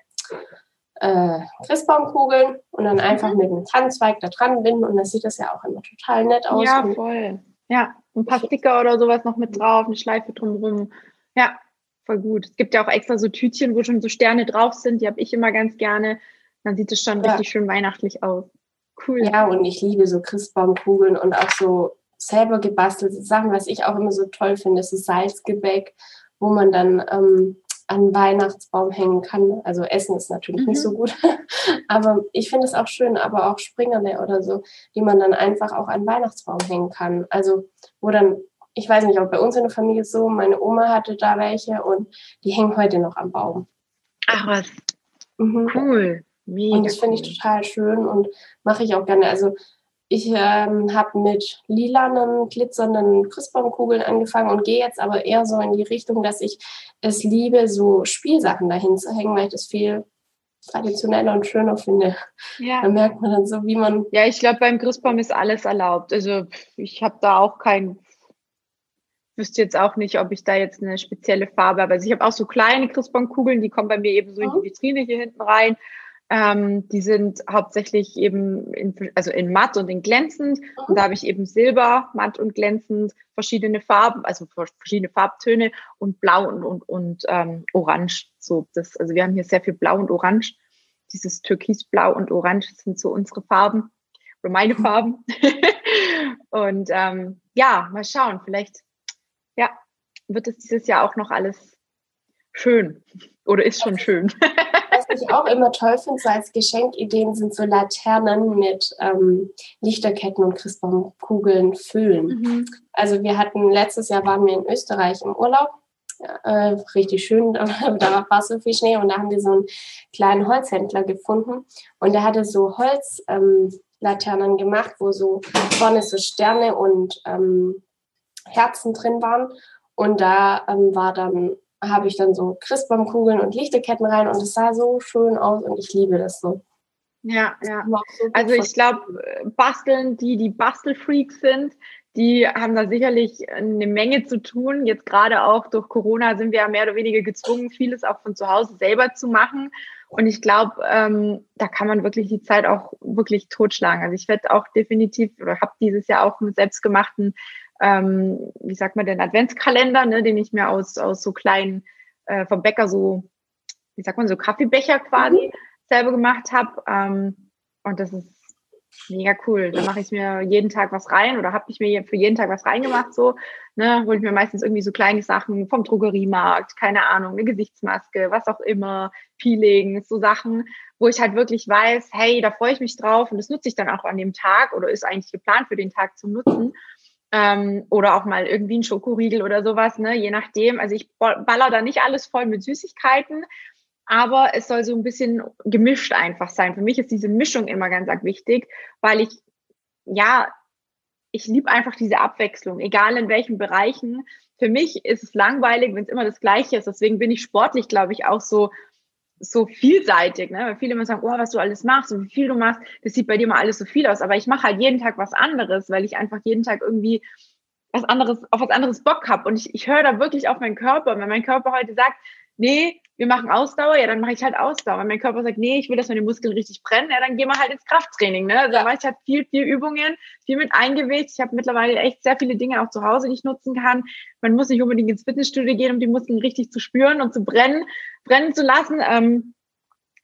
äh, Christbaumkugeln und dann einfach mhm. mit einem Tannenzweig da dran binden und dann sieht das ja auch immer total nett aus. Ja, voll. Ja, ein paar Sticker oder sowas noch mit drauf, eine Schleife drumherum. Ja, voll gut. Es gibt ja auch extra so Tütchen, wo schon so Sterne drauf sind. Die habe ich immer ganz gerne. Dann sieht es schon ja. richtig schön weihnachtlich aus. Cool. Ja, und ich liebe so Christbaumkugeln und auch so selber gebastelte Sachen, was ich auch immer so toll finde, ist so Salzgebäck, wo man dann ähm, an Weihnachtsbaum hängen kann. Also Essen ist natürlich mhm. nicht so gut, aber ich finde es auch schön, aber auch Springerle oder so, die man dann einfach auch an Weihnachtsbaum hängen kann. Also wo dann, ich weiß nicht, ob bei uns in der Familie so, meine Oma hatte da welche und die hängen heute noch am Baum. Ach was. Mhm. Cool. Mega und das finde ich total schön und mache ich auch gerne. Also ich ähm, habe mit lilanen, glitzernden Christbaumkugeln angefangen und gehe jetzt aber eher so in die Richtung, dass ich es liebe, so Spielsachen dahin zu hängen, weil ich das viel traditioneller und schöner finde. Ja. Da merkt man dann so, wie man. Ja, ich glaube, beim Christbaum ist alles erlaubt. Also ich habe da auch kein, wüsste jetzt auch nicht, ob ich da jetzt eine spezielle Farbe habe. Also ich habe auch so kleine Christbaumkugeln, die kommen bei mir eben so in die mhm. Vitrine hier hinten rein. Ähm, die sind hauptsächlich eben in, also in matt und in glänzend. Mhm. Und da habe ich eben Silber, matt und glänzend, verschiedene Farben, also verschiedene Farbtöne und Blau und, und, und ähm, Orange. So das, also wir haben hier sehr viel Blau und Orange. Dieses Türkisblau und Orange sind so unsere Farben oder meine mhm. Farben. und ähm, ja, mal schauen. Vielleicht ja, wird es dieses Jahr auch noch alles schön oder ist schon schön. Was ich auch immer toll finde, so als Geschenkideen sind so Laternen mit ähm, Lichterketten und Christbaumkugeln füllen. Mhm. Also wir hatten, letztes Jahr waren wir in Österreich im Urlaub. Äh, richtig schön, da war so viel Schnee und da haben wir so einen kleinen Holzhändler gefunden und der hatte so Holzlaternen ähm, gemacht, wo so vorne so Sterne und ähm, Herzen drin waren und da ähm, war dann habe ich dann so Christbaumkugeln und Lichterketten rein und es sah so schön aus und ich liebe das so. Ja, ja. Also ich glaube, basteln, die die Bastelfreaks sind, die haben da sicherlich eine Menge zu tun. Jetzt gerade auch durch Corona sind wir ja mehr oder weniger gezwungen, vieles auch von zu Hause selber zu machen. Und ich glaube, ähm, da kann man wirklich die Zeit auch wirklich totschlagen. Also ich werde auch definitiv oder habe dieses Jahr auch einen selbstgemachten ähm, wie sagt man denn, Adventskalender, ne, den ich mir aus, aus so kleinen, äh, vom Bäcker so, wie sagt man, so Kaffeebecher quasi mhm. selber gemacht habe. Ähm, und das ist mega cool. Da mache ich mir jeden Tag was rein oder habe ich mir für jeden Tag was reingemacht. So, ne, hole ich mir meistens irgendwie so kleine Sachen vom Drogeriemarkt, keine Ahnung, eine Gesichtsmaske, was auch immer, Peeling, so Sachen, wo ich halt wirklich weiß, hey, da freue ich mich drauf und das nutze ich dann auch an dem Tag oder ist eigentlich geplant für den Tag zu nutzen ähm, oder auch mal irgendwie ein Schokoriegel oder sowas, ne? je nachdem. Also ich baller da nicht alles voll mit Süßigkeiten, aber es soll so ein bisschen gemischt einfach sein. Für mich ist diese Mischung immer ganz wichtig, weil ich, ja, ich liebe einfach diese Abwechslung, egal in welchen Bereichen. Für mich ist es langweilig, wenn es immer das Gleiche ist. Deswegen bin ich sportlich, glaube ich, auch so so vielseitig, ne? weil viele immer sagen, oh, was du alles machst und wie viel du machst, das sieht bei dir mal alles so viel aus, aber ich mache halt jeden Tag was anderes, weil ich einfach jeden Tag irgendwie was anderes, auf was anderes Bock habe und ich, ich höre da wirklich auf meinen Körper, wenn mein Körper heute sagt, nee, wir machen Ausdauer, ja, dann mache ich halt Ausdauer. Wenn mein Körper sagt, nee, ich will, dass meine Muskeln richtig brennen, ja, dann gehen wir halt ins Krafttraining. Ne? Da mache ich halt viel, viel Übungen, viel mit Eingewicht. Ich habe mittlerweile echt sehr viele Dinge auch zu Hause, die ich nutzen kann. Man muss nicht unbedingt ins Fitnessstudio gehen, um die Muskeln richtig zu spüren und zu brennen, brennen zu lassen. Ähm,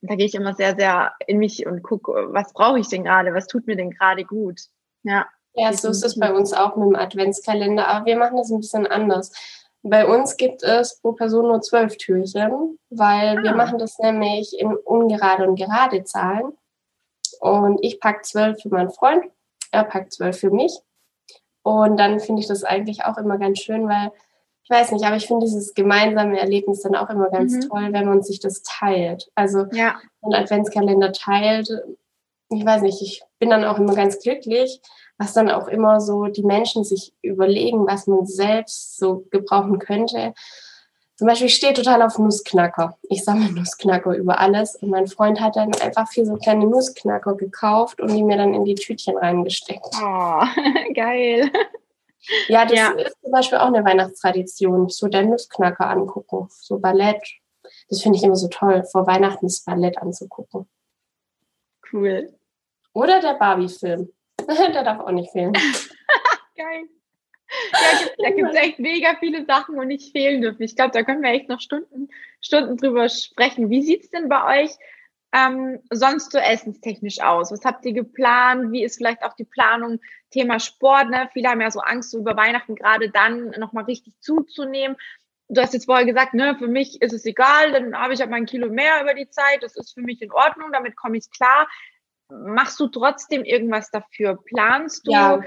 da gehe ich immer sehr, sehr in mich und gucke, was brauche ich denn gerade, was tut mir denn gerade gut. Ja. Ja, so ist es bei uns auch mit dem Adventskalender, aber wir machen das ein bisschen anders. Bei uns gibt es pro Person nur zwölf Türchen, weil ah. wir machen das nämlich in ungerade und gerade Zahlen. Und ich packe zwölf für meinen Freund, er packt zwölf für mich. Und dann finde ich das eigentlich auch immer ganz schön, weil ich weiß nicht, aber ich finde dieses gemeinsame Erlebnis dann auch immer ganz mhm. toll, wenn man sich das teilt. Also ja. ein Adventskalender teilt. Ich weiß nicht, ich bin dann auch immer ganz glücklich, was dann auch immer so die Menschen sich überlegen, was man selbst so gebrauchen könnte. Zum Beispiel, ich stehe total auf Nussknacker. Ich sammle Nussknacker über alles. Und mein Freund hat dann einfach vier so kleine Nussknacker gekauft und die mir dann in die Tütchen reingesteckt. Oh, geil. Ja, das ja. ist zum Beispiel auch eine Weihnachtstradition. So der Nussknacker angucken. So Ballett. Das finde ich immer so toll, vor Weihnachten das Ballett anzugucken. Cool. Oder der Barbie-Film. der darf auch nicht fehlen. Geil. Ja, da gibt es echt mega viele Sachen, wo nicht fehlen dürfen. Ich glaube, da können wir echt noch Stunden, Stunden drüber sprechen. Wie sieht es denn bei euch ähm, sonst so essenstechnisch aus? Was habt ihr geplant? Wie ist vielleicht auch die Planung Thema Sport? Ne? Viele haben ja so Angst, so über Weihnachten gerade dann nochmal richtig zuzunehmen. Du hast jetzt vorher gesagt, ne, für mich ist es egal, dann habe ich halt mal ein Kilo mehr über die Zeit. Das ist für mich in Ordnung, damit komme ich klar machst du trotzdem irgendwas dafür? Planst du ja.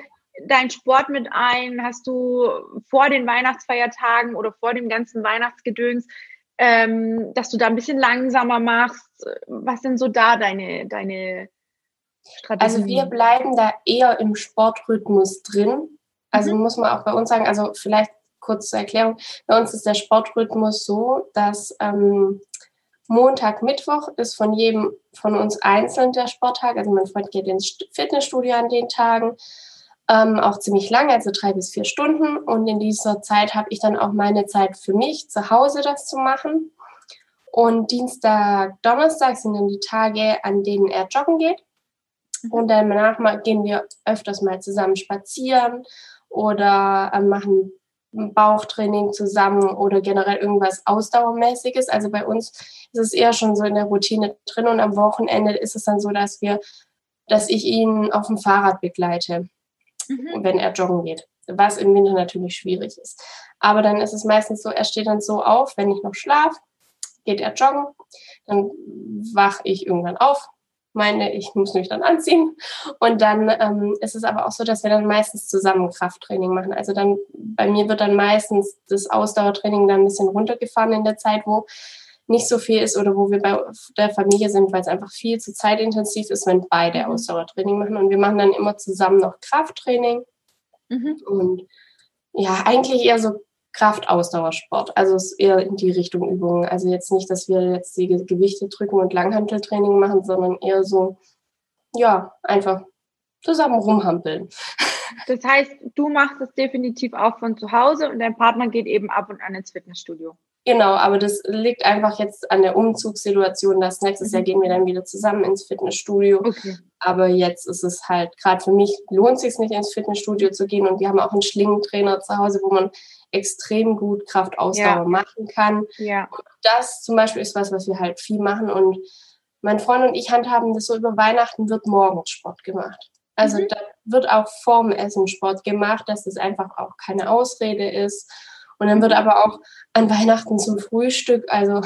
deinen Sport mit ein? Hast du vor den Weihnachtsfeiertagen oder vor dem ganzen Weihnachtsgedöns, ähm, dass du da ein bisschen langsamer machst? Was sind so da deine, deine Strategien? Also wir bleiben da eher im Sportrhythmus drin. Also mhm. muss man auch bei uns sagen, also vielleicht kurz zur Erklärung, bei uns ist der Sportrhythmus so, dass ähm, Montag, Mittwoch ist von jedem von uns einzeln der Sporttag. Also mein Freund geht ins Fitnessstudio an den Tagen, ähm, auch ziemlich lange, also drei bis vier Stunden. Und in dieser Zeit habe ich dann auch meine Zeit für mich, zu Hause das zu machen. Und Dienstag, Donnerstag sind dann die Tage, an denen er joggen geht. Mhm. Und danach gehen wir öfters mal zusammen spazieren oder äh, machen Bauchtraining zusammen oder generell irgendwas Ausdauermäßiges. Also bei uns ist es eher schon so in der Routine drin und am Wochenende ist es dann so, dass wir, dass ich ihn auf dem Fahrrad begleite, mhm. wenn er joggen geht. Was im Winter natürlich schwierig ist. Aber dann ist es meistens so, er steht dann so auf, wenn ich noch schlafe, geht er joggen, dann wach ich irgendwann auf, meine, ich muss mich dann anziehen. Und dann ähm, ist es aber auch so, dass wir dann meistens zusammen Krafttraining machen. Also dann bei mir wird dann meistens das Ausdauertraining dann ein bisschen runtergefahren in der Zeit, wo nicht so viel ist oder wo wir bei der Familie sind, weil es einfach viel zu zeitintensiv ist, wenn beide mhm. Ausdauertraining machen. Und wir machen dann immer zusammen noch Krafttraining. Mhm. Und ja, eigentlich eher so Kraftausdauersport. Also es ist eher in die Richtung Übungen. Also jetzt nicht, dass wir jetzt die Gewichte drücken und Langhanteltraining machen, sondern eher so, ja, einfach zusammen rumhampeln. Das heißt, du machst es definitiv auch von zu Hause und dein Partner geht eben ab und an ins Fitnessstudio. Genau, aber das liegt einfach jetzt an der Umzugssituation, dass nächstes Jahr mhm. gehen wir dann wieder zusammen ins Fitnessstudio. Okay. Aber jetzt ist es halt, gerade für mich lohnt es sich nicht ins Fitnessstudio zu gehen und wir haben auch einen Schlingentrainer zu Hause, wo man extrem gut Kraftausdauer ja. machen kann. Ja. Und das zum Beispiel ist was, was wir halt viel machen und mein Freund und ich handhaben das so, über Weihnachten wird morgens Sport gemacht. Also mhm. da wird auch vorm Essen Sport gemacht, dass es einfach auch keine Ausrede ist. Und dann wird aber auch an Weihnachten zum Frühstück, also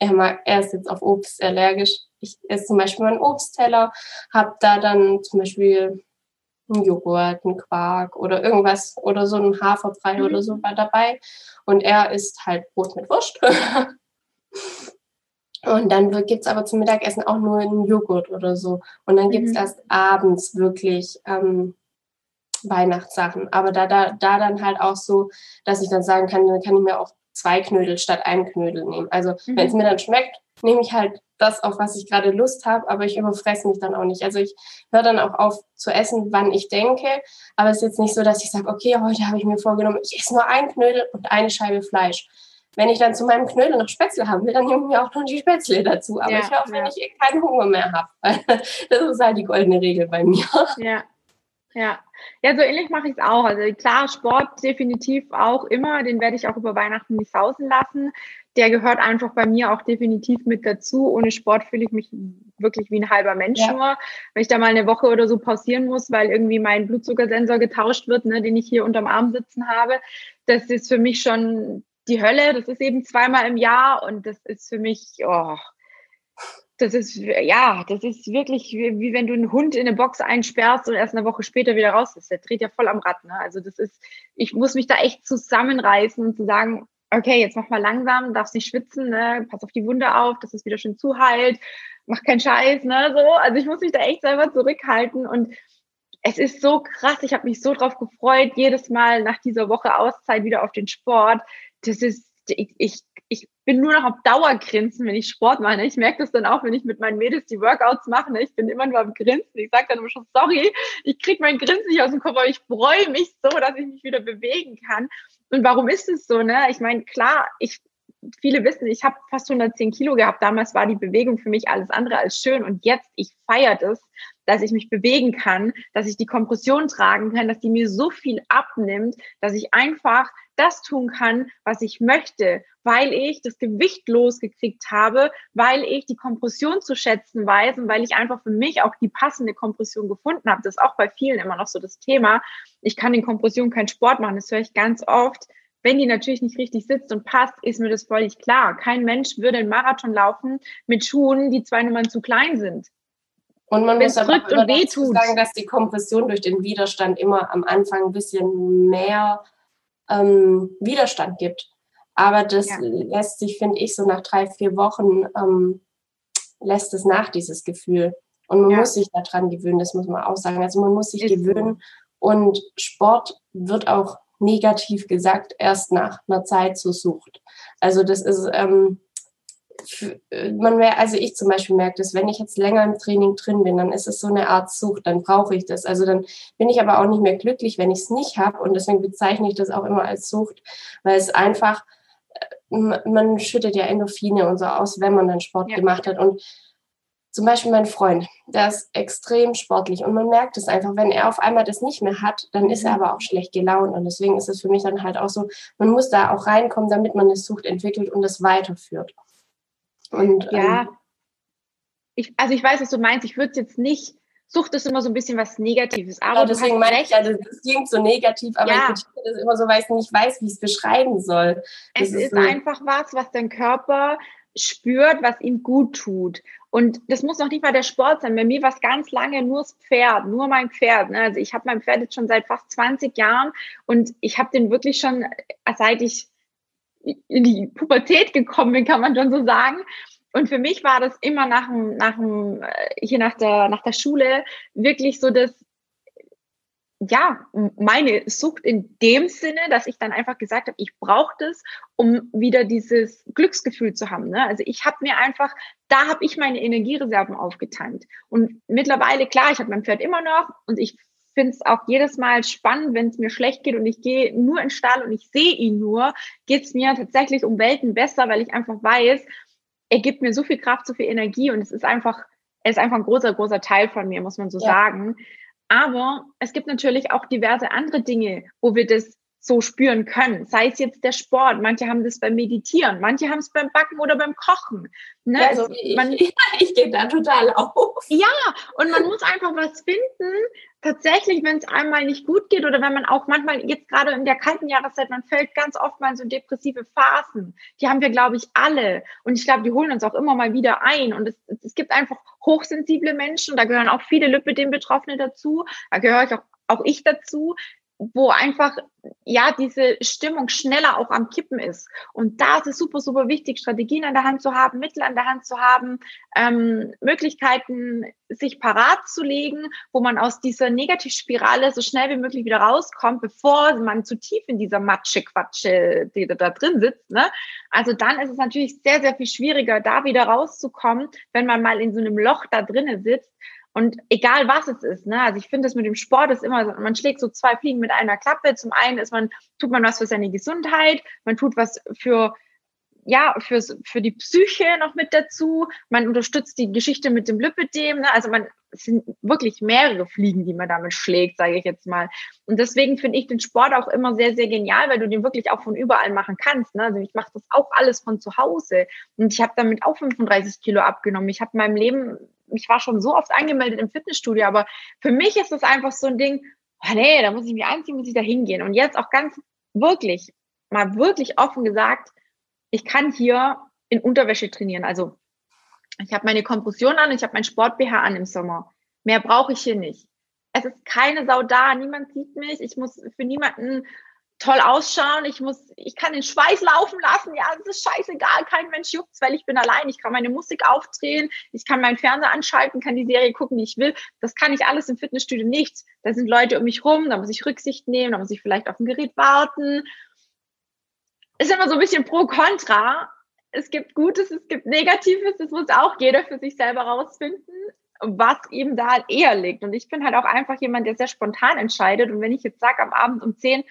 er, mag, er ist jetzt auf Obst allergisch. Ich esse zum Beispiel meinen Obstteller, habe da dann zum Beispiel einen Joghurt, einen Quark oder irgendwas oder so ein Haferbrei mhm. oder so war dabei. Und er isst halt Brot mit Wurst. Und dann gibt es aber zum Mittagessen auch nur einen Joghurt oder so. Und dann gibt es mhm. erst abends wirklich ähm, Weihnachtssachen. Aber da, da, da dann halt auch so, dass ich dann sagen kann, dann kann ich mir auch zwei Knödel statt einen Knödel nehmen. Also mhm. wenn es mir dann schmeckt, nehme ich halt das, auf was ich gerade Lust habe, aber ich überfresse mich dann auch nicht. Also ich höre dann auch auf zu essen, wann ich denke, aber es ist jetzt nicht so, dass ich sage, okay, heute habe ich mir vorgenommen, ich esse nur ein Knödel und eine Scheibe Fleisch. Wenn ich dann zu meinem Knödel noch Spätzle haben will, dann nehme ich mir auch noch die Spätzle dazu. Aber ja, ich höre auf, wenn ja. ich keinen Hunger mehr habe. das ist halt die goldene Regel bei mir. Ja, ja. Ja, so ähnlich mache ich es auch. Also klar, Sport definitiv auch immer, den werde ich auch über Weihnachten nicht sausen lassen. Der gehört einfach bei mir auch definitiv mit dazu. Ohne Sport fühle ich mich wirklich wie ein halber Mensch ja. nur. Wenn ich da mal eine Woche oder so pausieren muss, weil irgendwie mein Blutzuckersensor getauscht wird, ne, den ich hier unterm Arm sitzen habe, das ist für mich schon die Hölle. Das ist eben zweimal im Jahr und das ist für mich, oh, das ist, ja, das ist wirklich wie, wie, wenn du einen Hund in eine Box einsperrst und erst eine Woche später wieder raus ist. Der dreht ja voll am Rad. Ne? Also das ist, ich muss mich da echt zusammenreißen und zu sagen, okay, jetzt mach mal langsam, darfst nicht schwitzen, ne? pass auf die Wunde auf, dass es wieder schön zuheilt, mach keinen Scheiß, ne? So, also ich muss mich da echt selber zurückhalten und es ist so krass, ich habe mich so drauf gefreut, jedes Mal nach dieser Woche Auszeit wieder auf den Sport. Das ist, ich, ich ich bin nur noch auf Dauergrinsen, wenn ich Sport mache. Ich merke das dann auch, wenn ich mit meinen Mädels die Workouts mache. Ich bin immer nur am Grinsen. Ich sage dann immer schon, sorry, ich kriege mein Grinsen nicht aus dem Kopf, aber ich freue mich so, dass ich mich wieder bewegen kann. Und warum ist es so? Ne? Ich meine, klar, ich viele wissen, ich habe fast 110 Kilo gehabt. Damals war die Bewegung für mich alles andere als schön. Und jetzt, ich feiere das, dass ich mich bewegen kann, dass ich die Kompression tragen kann, dass die mir so viel abnimmt, dass ich einfach das tun kann, was ich möchte, weil ich das Gewicht losgekriegt habe, weil ich die Kompression zu schätzen weiß und weil ich einfach für mich auch die passende Kompression gefunden habe. Das ist auch bei vielen immer noch so das Thema. Ich kann in Kompression keinen Sport machen. Das höre ich ganz oft. Wenn die natürlich nicht richtig sitzt und passt, ist mir das völlig klar. Kein Mensch würde einen Marathon laufen mit Schuhen, die zwei Nummern zu klein sind. Und man muss aber und wehtut. sagen, dass die Kompression durch den Widerstand immer am Anfang ein bisschen mehr ähm, Widerstand gibt. Aber das ja. lässt sich, finde ich, so nach drei, vier Wochen ähm, lässt es nach, dieses Gefühl. Und man ja. muss sich daran gewöhnen, das muss man auch sagen. Also man muss sich Ist gewöhnen. Und Sport wird auch negativ gesagt erst nach einer Zeit zur Sucht. Also das ist, ähm, man mehr, also ich zum Beispiel merke das, wenn ich jetzt länger im Training drin bin, dann ist es so eine Art Sucht, dann brauche ich das. Also dann bin ich aber auch nicht mehr glücklich, wenn ich es nicht habe und deswegen bezeichne ich das auch immer als Sucht, weil es einfach, äh, man schüttet ja Endorphine und so aus, wenn man dann Sport ja. gemacht hat und zum Beispiel mein Freund, der ist extrem sportlich und man merkt es einfach, wenn er auf einmal das nicht mehr hat, dann ist er mhm. aber auch schlecht gelaunt und deswegen ist es für mich dann halt auch so, man muss da auch reinkommen, damit man eine Sucht entwickelt und das weiterführt. Und, ja, ähm, ich, also ich weiß, was du meinst. Ich würde es jetzt nicht, Sucht ist immer so ein bisschen was Negatives. Aber ja, deswegen meine ich ja, das klingt so negativ, aber ja. ich das immer so, weil ich nicht weiß, wie ich es beschreiben soll. Das es ist, ist so einfach was, was dein Körper spürt, was ihm gut tut. Und das muss noch nicht mal der Sport sein. Bei mir war es ganz lange nur das Pferd, nur mein Pferd. Ne? Also ich habe mein Pferd jetzt schon seit fast 20 Jahren und ich habe den wirklich schon, seit ich in die Pubertät gekommen bin, kann man schon so sagen. Und für mich war das immer nach dem, nach dem, äh, hier nach der, nach der Schule wirklich so das, ja, meine Sucht in dem Sinne, dass ich dann einfach gesagt habe, ich brauche das, um wieder dieses Glücksgefühl zu haben. Ne? Also ich habe mir einfach, da habe ich meine Energiereserven aufgetankt. Und mittlerweile, klar, ich habe mein Pferd immer noch und ich finde es auch jedes Mal spannend, wenn es mir schlecht geht und ich gehe nur in den Stall und ich sehe ihn nur, geht es mir tatsächlich um Welten besser, weil ich einfach weiß, er gibt mir so viel Kraft, so viel Energie und es ist einfach, er ist einfach ein großer, großer Teil von mir, muss man so ja. sagen. Aber es gibt natürlich auch diverse andere Dinge, wo wir das so spüren können. Sei es jetzt der Sport, manche haben das beim Meditieren, manche haben es beim Backen oder beim Kochen. Ne? Also ich, man, ich, ich gehe da total auf. Ja, und man muss einfach was finden, tatsächlich, wenn es einmal nicht gut geht oder wenn man auch manchmal jetzt gerade in der kalten Jahreszeit, man fällt ganz oft mal in so depressive Phasen. Die haben wir, glaube ich, alle. Und ich glaube, die holen uns auch immer mal wieder ein. Und es, es gibt einfach hochsensible Menschen, da gehören auch viele Lipidem-Betroffene dazu, da gehöre ich auch auch ich dazu, wo einfach ja diese Stimmung schneller auch am Kippen ist. Und da ist es super, super wichtig, Strategien an der Hand zu haben, Mittel an der Hand zu haben, ähm, Möglichkeiten sich parat zu legen, wo man aus dieser Negativspirale so schnell wie möglich wieder rauskommt, bevor man zu tief in dieser Matsche-Quatsche, die da drin sitzt. Ne? Also dann ist es natürlich sehr, sehr viel schwieriger, da wieder rauszukommen, wenn man mal in so einem Loch da drinnen sitzt und egal was es ist, ne, also ich finde das mit dem Sport ist immer, man schlägt so zwei Fliegen mit einer Klappe. Zum einen ist man, tut man was für seine Gesundheit, man tut was für, ja, für, für die Psyche noch mit dazu, man unterstützt die Geschichte mit dem Lipidem, ne, also man, es sind wirklich mehrere Fliegen, die man damit schlägt, sage ich jetzt mal. Und deswegen finde ich den Sport auch immer sehr, sehr genial, weil du den wirklich auch von überall machen kannst. Ne? Also ich mache das auch alles von zu Hause. Und ich habe damit auch 35 Kilo abgenommen. Ich habe in meinem Leben ich war schon so oft angemeldet im Fitnessstudio, aber für mich ist das einfach so ein Ding, oh nee, da muss ich mich anziehen, muss ich da hingehen. Und jetzt auch ganz wirklich, mal wirklich offen gesagt, ich kann hier in Unterwäsche trainieren. Also ich habe meine Kompression an, ich habe mein Sport-BH an im Sommer. Mehr brauche ich hier nicht. Es ist keine Sau da, niemand sieht mich, ich muss für niemanden toll ausschauen, ich muss, ich kann den Schweiß laufen lassen, ja, es ist scheißegal, kein Mensch juckt's, weil ich bin allein, ich kann meine Musik aufdrehen, ich kann meinen Fernseher anschalten, kann die Serie gucken, wie ich will. Das kann ich alles im Fitnessstudio nicht. Da sind Leute um mich rum, da muss ich Rücksicht nehmen, da muss ich vielleicht auf ein Gerät warten. Ist immer so ein bisschen pro kontra. Es gibt Gutes, es gibt Negatives, das muss auch jeder für sich selber rausfinden was eben da eher liegt. Und ich bin halt auch einfach jemand, der sehr spontan entscheidet. Und wenn ich jetzt sage, am Abend um 10,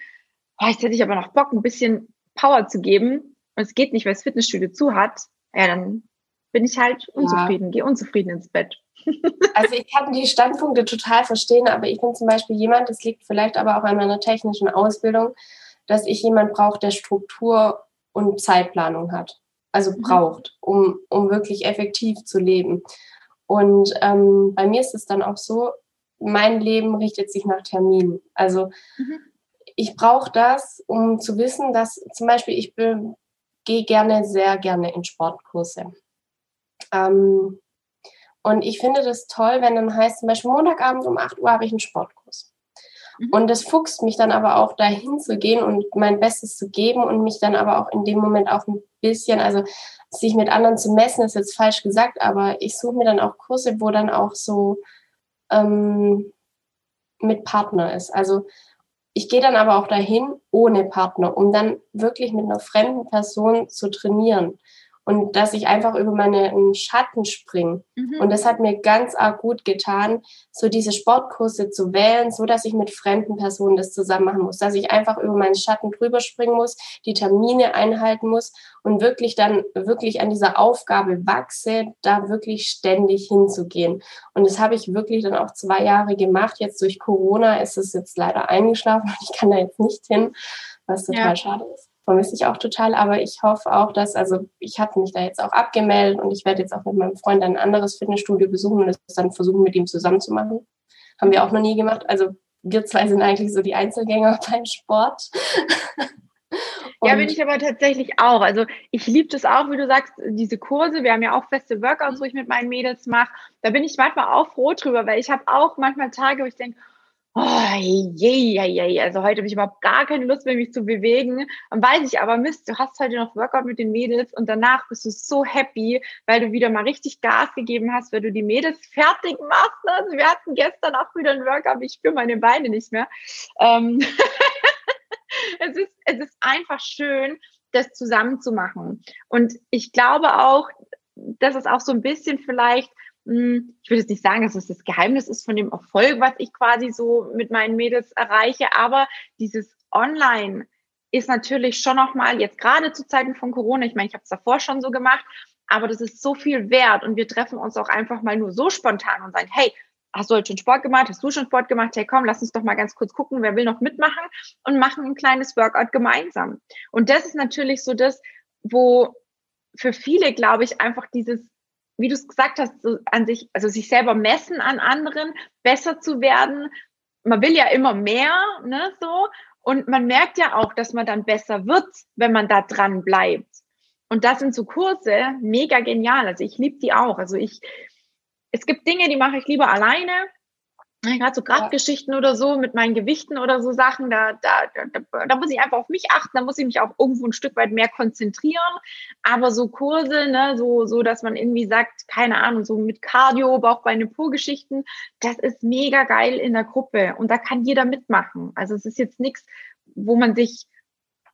oh, jetzt hätte ich aber noch Bock, ein bisschen Power zu geben und es geht nicht, weil das Fitnessstudio zu hat, ja, dann bin ich halt unzufrieden, ja. gehe unzufrieden ins Bett. also ich kann die Standpunkte total verstehen, aber ich bin zum Beispiel jemand, das liegt vielleicht aber auch an meiner technischen Ausbildung, dass ich jemand brauche, der Struktur und Zeitplanung hat. Also mhm. braucht, um, um wirklich effektiv zu leben. Und ähm, bei mir ist es dann auch so, mein Leben richtet sich nach Terminen. Also mhm ich brauche das, um zu wissen, dass zum Beispiel ich gehe gerne, sehr gerne in Sportkurse. Ähm, und ich finde das toll, wenn dann heißt, zum Beispiel Montagabend um 8 Uhr habe ich einen Sportkurs. Mhm. Und das fuchst mich dann aber auch dahin zu gehen und mein Bestes zu geben und mich dann aber auch in dem Moment auch ein bisschen, also sich mit anderen zu messen, ist jetzt falsch gesagt, aber ich suche mir dann auch Kurse, wo dann auch so ähm, mit Partner ist. Also ich gehe dann aber auch dahin ohne Partner, um dann wirklich mit einer fremden Person zu trainieren und dass ich einfach über meinen Schatten springe. Mhm. Und das hat mir ganz arg gut getan, so diese Sportkurse zu wählen, so dass ich mit fremden Personen das zusammen machen muss, dass ich einfach über meinen Schatten drüber springen muss, die Termine einhalten muss und wirklich dann wirklich an dieser Aufgabe wachse, da wirklich ständig hinzugehen. Und das habe ich wirklich dann auch zwei Jahre gemacht. Jetzt durch Corona ist es jetzt leider eingeschlafen und ich kann da jetzt nicht hin, was total ja. schade ist vermisse ich auch total. Aber ich hoffe auch, dass, also ich hatte mich da jetzt auch abgemeldet und ich werde jetzt auch mit meinem Freund ein anderes Fitnessstudio besuchen und das dann versuchen, mit ihm zusammen zu machen. Haben wir auch noch nie gemacht. Also wir zwei sind eigentlich so die Einzelgänger beim Sport. ja, bin ich aber tatsächlich auch. Also ich liebe das auch, wie du sagst, diese Kurse. Wir haben ja auch feste Workouts, wo ich mit meinen Mädels mache. Da bin ich manchmal auch froh drüber, weil ich habe auch manchmal Tage, wo ich denke, oh, je, je, je, also heute habe ich überhaupt gar keine Lust mehr, mich zu bewegen. Und weiß ich aber, Mist, du hast heute noch Workout mit den Mädels und danach bist du so happy, weil du wieder mal richtig Gas gegeben hast, weil du die Mädels fertig machst. Also wir hatten gestern auch wieder ein Workout, ich spüre meine Beine nicht mehr. Ähm es, ist, es ist einfach schön, das zusammen zu machen. Und ich glaube auch, dass es auch so ein bisschen vielleicht ich würde jetzt nicht sagen, dass es das Geheimnis ist von dem Erfolg, was ich quasi so mit meinen Mädels erreiche, aber dieses Online ist natürlich schon nochmal, jetzt gerade zu Zeiten von Corona, ich meine, ich habe es davor schon so gemacht, aber das ist so viel wert und wir treffen uns auch einfach mal nur so spontan und sagen, hey, hast du heute schon Sport gemacht? Hast du schon Sport gemacht? Hey, komm, lass uns doch mal ganz kurz gucken, wer will noch mitmachen und machen ein kleines Workout gemeinsam. Und das ist natürlich so das, wo für viele, glaube ich, einfach dieses wie du es gesagt hast, so an sich, also sich selber messen an anderen, besser zu werden. Man will ja immer mehr, ne, so. Und man merkt ja auch, dass man dann besser wird, wenn man da dran bleibt. Und das sind so Kurse mega genial. Also ich liebe die auch. Also ich, es gibt Dinge, die mache ich lieber alleine gerade so Gradgeschichten ja. oder so mit meinen Gewichten oder so Sachen, da, da, da, da muss ich einfach auf mich achten, da muss ich mich auch irgendwo ein Stück weit mehr konzentrieren. Aber so Kurse, ne, so, so dass man irgendwie sagt, keine Ahnung, so mit Cardio, Bauchbeine, Po-Geschichten, das ist mega geil in der Gruppe und da kann jeder mitmachen. Also es ist jetzt nichts, wo man sich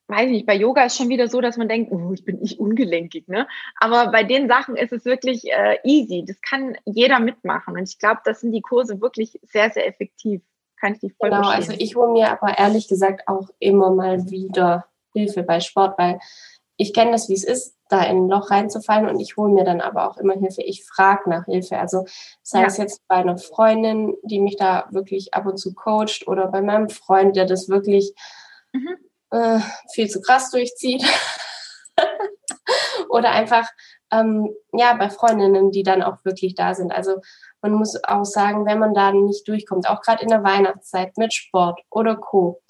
weiß nicht, bei Yoga ist schon wieder so, dass man denkt, oh, ich bin nicht ungelenkig, ne? Aber bei den Sachen ist es wirklich äh, easy. Das kann jeder mitmachen. Und ich glaube, das sind die Kurse wirklich sehr, sehr effektiv. Kann ich dich voll Genau, verstehen. also ich hole mir aber ehrlich gesagt auch immer mal wieder Hilfe bei Sport, weil ich kenne das, wie es ist, da in ein Loch reinzufallen und ich hole mir dann aber auch immer Hilfe. Ich frage nach Hilfe. Also sei ja. es jetzt bei einer Freundin, die mich da wirklich ab und zu coacht oder bei meinem Freund, der das wirklich mhm äh, viel zu krass durchzieht. Oder einfach ähm, ja bei Freundinnen, die dann auch wirklich da sind. Also man muss auch sagen, wenn man da nicht durchkommt, auch gerade in der Weihnachtszeit mit Sport oder Co.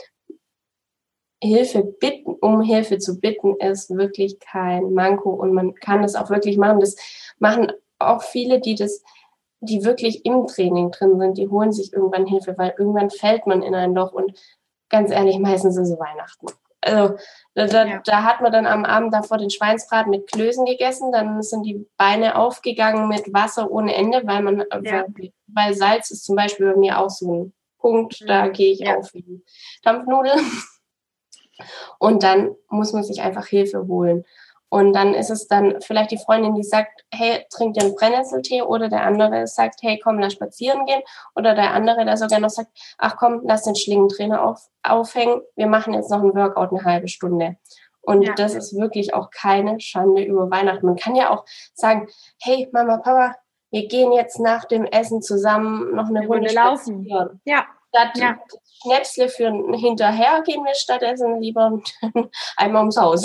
Hilfe bitten, um Hilfe zu bitten, ist wirklich kein Manko und man kann das auch wirklich machen. Das machen auch viele, die das, die wirklich im Training drin sind, die holen sich irgendwann Hilfe, weil irgendwann fällt man in ein Loch und ganz ehrlich, meistens ist es Weihnachten. Also da, da, ja. da, hat man dann am Abend davor den Schweinsbraten mit Klößen gegessen, dann sind die Beine aufgegangen mit Wasser ohne Ende, weil man, ja. weil, Salz ist zum Beispiel bei mir auch so ein Punkt, da mhm. gehe ich ja. auf wie Dampfnudeln. Und dann muss man sich einfach Hilfe holen. Und dann ist es dann vielleicht die Freundin, die sagt, hey, trink dir einen Brennnesseltee oder der andere sagt, hey, komm, lass spazieren gehen oder der andere, der sogar noch sagt, ach komm, lass den Schlingentrainer auf, aufhängen, wir machen jetzt noch ein Workout eine halbe Stunde. Und ja. das ist wirklich auch keine Schande über Weihnachten. Man kann ja auch sagen, hey, Mama, Papa, wir gehen jetzt nach dem Essen zusammen noch eine Runde laufen. Spazieren. Ja. Statt ja. Schnäpsle für hinterher gehen wir stattdessen lieber einmal ums Haus.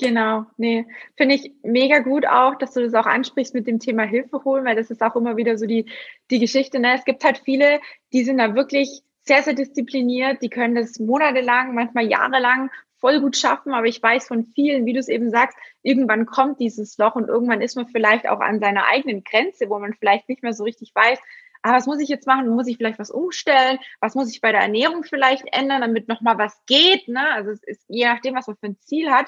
Genau, nee, finde ich mega gut auch, dass du das auch ansprichst mit dem Thema Hilfe holen, weil das ist auch immer wieder so die, die Geschichte. Ne? Es gibt halt viele, die sind da wirklich sehr, sehr diszipliniert, die können das monatelang, manchmal jahrelang voll gut schaffen, aber ich weiß von vielen, wie du es eben sagst, irgendwann kommt dieses Loch und irgendwann ist man vielleicht auch an seiner eigenen Grenze, wo man vielleicht nicht mehr so richtig weiß, ah, was muss ich jetzt machen? Muss ich vielleicht was umstellen? Was muss ich bei der Ernährung vielleicht ändern, damit nochmal was geht? Ne? Also es ist je nachdem, was man für ein Ziel hat.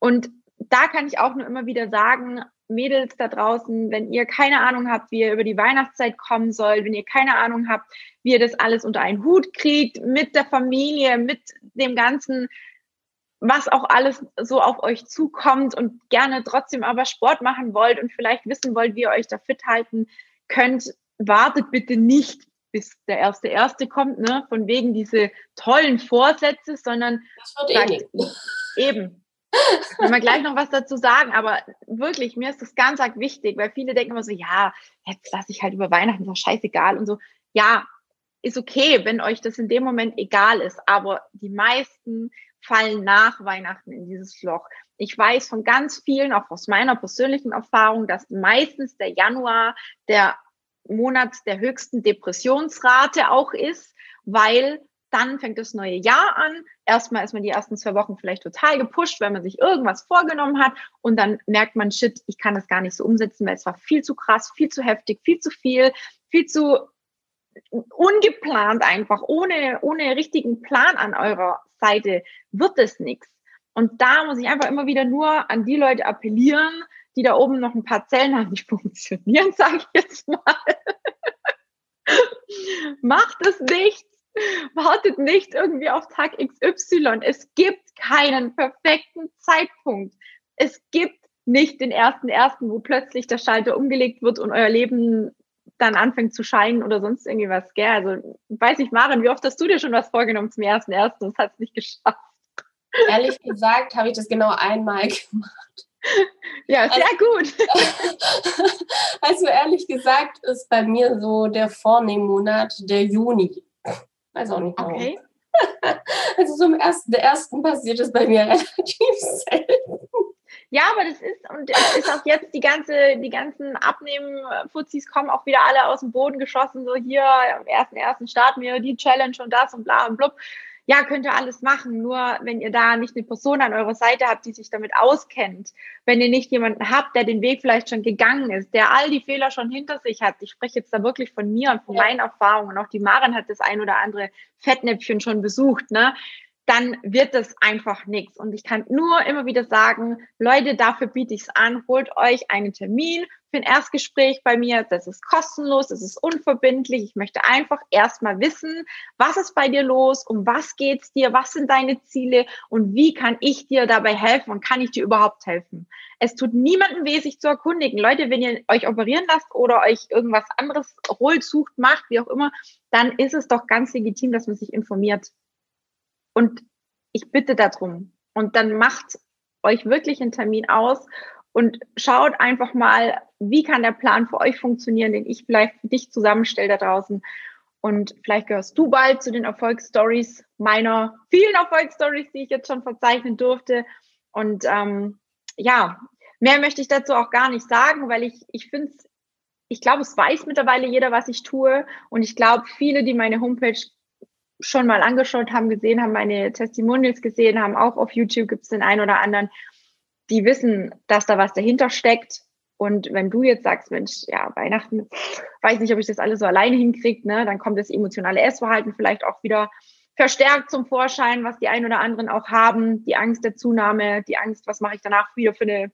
Und da kann ich auch nur immer wieder sagen, Mädels da draußen, wenn ihr keine Ahnung habt, wie ihr über die Weihnachtszeit kommen sollt, wenn ihr keine Ahnung habt, wie ihr das alles unter einen Hut kriegt, mit der Familie, mit dem ganzen, was auch alles so auf euch zukommt und gerne trotzdem aber Sport machen wollt und vielleicht wissen wollt, wie ihr euch da fit halten könnt, wartet bitte nicht, bis der erste erste kommt, ne, von wegen diese tollen Vorsätze, sondern das wird eh sagt, eben wenn wir gleich noch was dazu sagen, aber wirklich, mir ist das ganz arg wichtig, weil viele denken immer so, ja, jetzt lasse ich halt über Weihnachten, ist doch scheißegal und so. Ja, ist okay, wenn euch das in dem Moment egal ist, aber die meisten fallen nach Weihnachten in dieses Loch. Ich weiß von ganz vielen, auch aus meiner persönlichen Erfahrung, dass meistens der Januar der Monat der höchsten Depressionsrate auch ist, weil dann fängt das neue Jahr an. Erstmal ist man die ersten zwei Wochen vielleicht total gepusht, weil man sich irgendwas vorgenommen hat. Und dann merkt man, shit, ich kann das gar nicht so umsetzen, weil es war viel zu krass, viel zu heftig, viel zu viel, viel zu ungeplant einfach, ohne, ohne richtigen Plan an eurer Seite wird es nichts. Und da muss ich einfach immer wieder nur an die Leute appellieren, die da oben noch ein paar Zellen haben, die funktionieren, sage ich jetzt mal. Macht es nicht Wartet nicht irgendwie auf Tag XY. Es gibt keinen perfekten Zeitpunkt. Es gibt nicht den ersten ersten, wo plötzlich der Schalter umgelegt wird und euer Leben dann anfängt zu scheinen oder sonst irgendwie was, gell? Also, weiß ich, Maren, wie oft hast du dir schon was vorgenommen zum ersten ersten und hat es nicht geschafft? Ehrlich gesagt habe ich das genau einmal gemacht. Ja, sehr also, gut. also ehrlich gesagt ist bei mir so der Vornehmmonat der Juni. Weiß auch nicht warum. Okay. Also zum ersten, der ersten passiert es bei mir relativ selten. Ja, aber das ist, und es ist auch jetzt die ganze, die ganzen Abnehmen-Fuzis kommen auch wieder alle aus dem Boden geschossen, so hier am ersten ersten starten wir die Challenge und das und bla und blub ja, könnt ihr alles machen. Nur wenn ihr da nicht eine Person an eurer Seite habt, die sich damit auskennt, wenn ihr nicht jemanden habt, der den Weg vielleicht schon gegangen ist, der all die Fehler schon hinter sich hat. Ich spreche jetzt da wirklich von mir und von ja. meinen Erfahrungen. Auch die Maren hat das ein oder andere Fettnäpfchen schon besucht, ne? dann wird das einfach nichts. Und ich kann nur immer wieder sagen, Leute, dafür biete ich es an, holt euch einen Termin für ein Erstgespräch bei mir. Das ist kostenlos, das ist unverbindlich. Ich möchte einfach erstmal wissen, was ist bei dir los, um was geht's dir, was sind deine Ziele und wie kann ich dir dabei helfen und kann ich dir überhaupt helfen? Es tut niemandem weh, sich zu erkundigen. Leute, wenn ihr euch operieren lasst oder euch irgendwas anderes holt, sucht, macht, wie auch immer, dann ist es doch ganz legitim, dass man sich informiert. Und ich bitte darum. Und dann macht euch wirklich einen Termin aus und schaut einfach mal, wie kann der Plan für euch funktionieren, den ich vielleicht für dich zusammenstelle da draußen. Und vielleicht gehörst du bald zu den Erfolgsstories meiner vielen Erfolgsstories, die ich jetzt schon verzeichnen durfte. Und ähm, ja, mehr möchte ich dazu auch gar nicht sagen, weil ich, ich finde es, ich glaube, es weiß mittlerweile jeder, was ich tue. Und ich glaube, viele, die meine Homepage schon mal angeschaut haben, gesehen haben, meine Testimonials gesehen haben, auch auf YouTube gibt es den einen oder anderen, die wissen, dass da was dahinter steckt. Und wenn du jetzt sagst, Mensch, ja, Weihnachten, weiß nicht, ob ich das alles so alleine hinkriege, ne, dann kommt das emotionale Essverhalten vielleicht auch wieder verstärkt zum Vorschein, was die einen oder anderen auch haben, die Angst der Zunahme, die Angst, was mache ich danach wieder für eine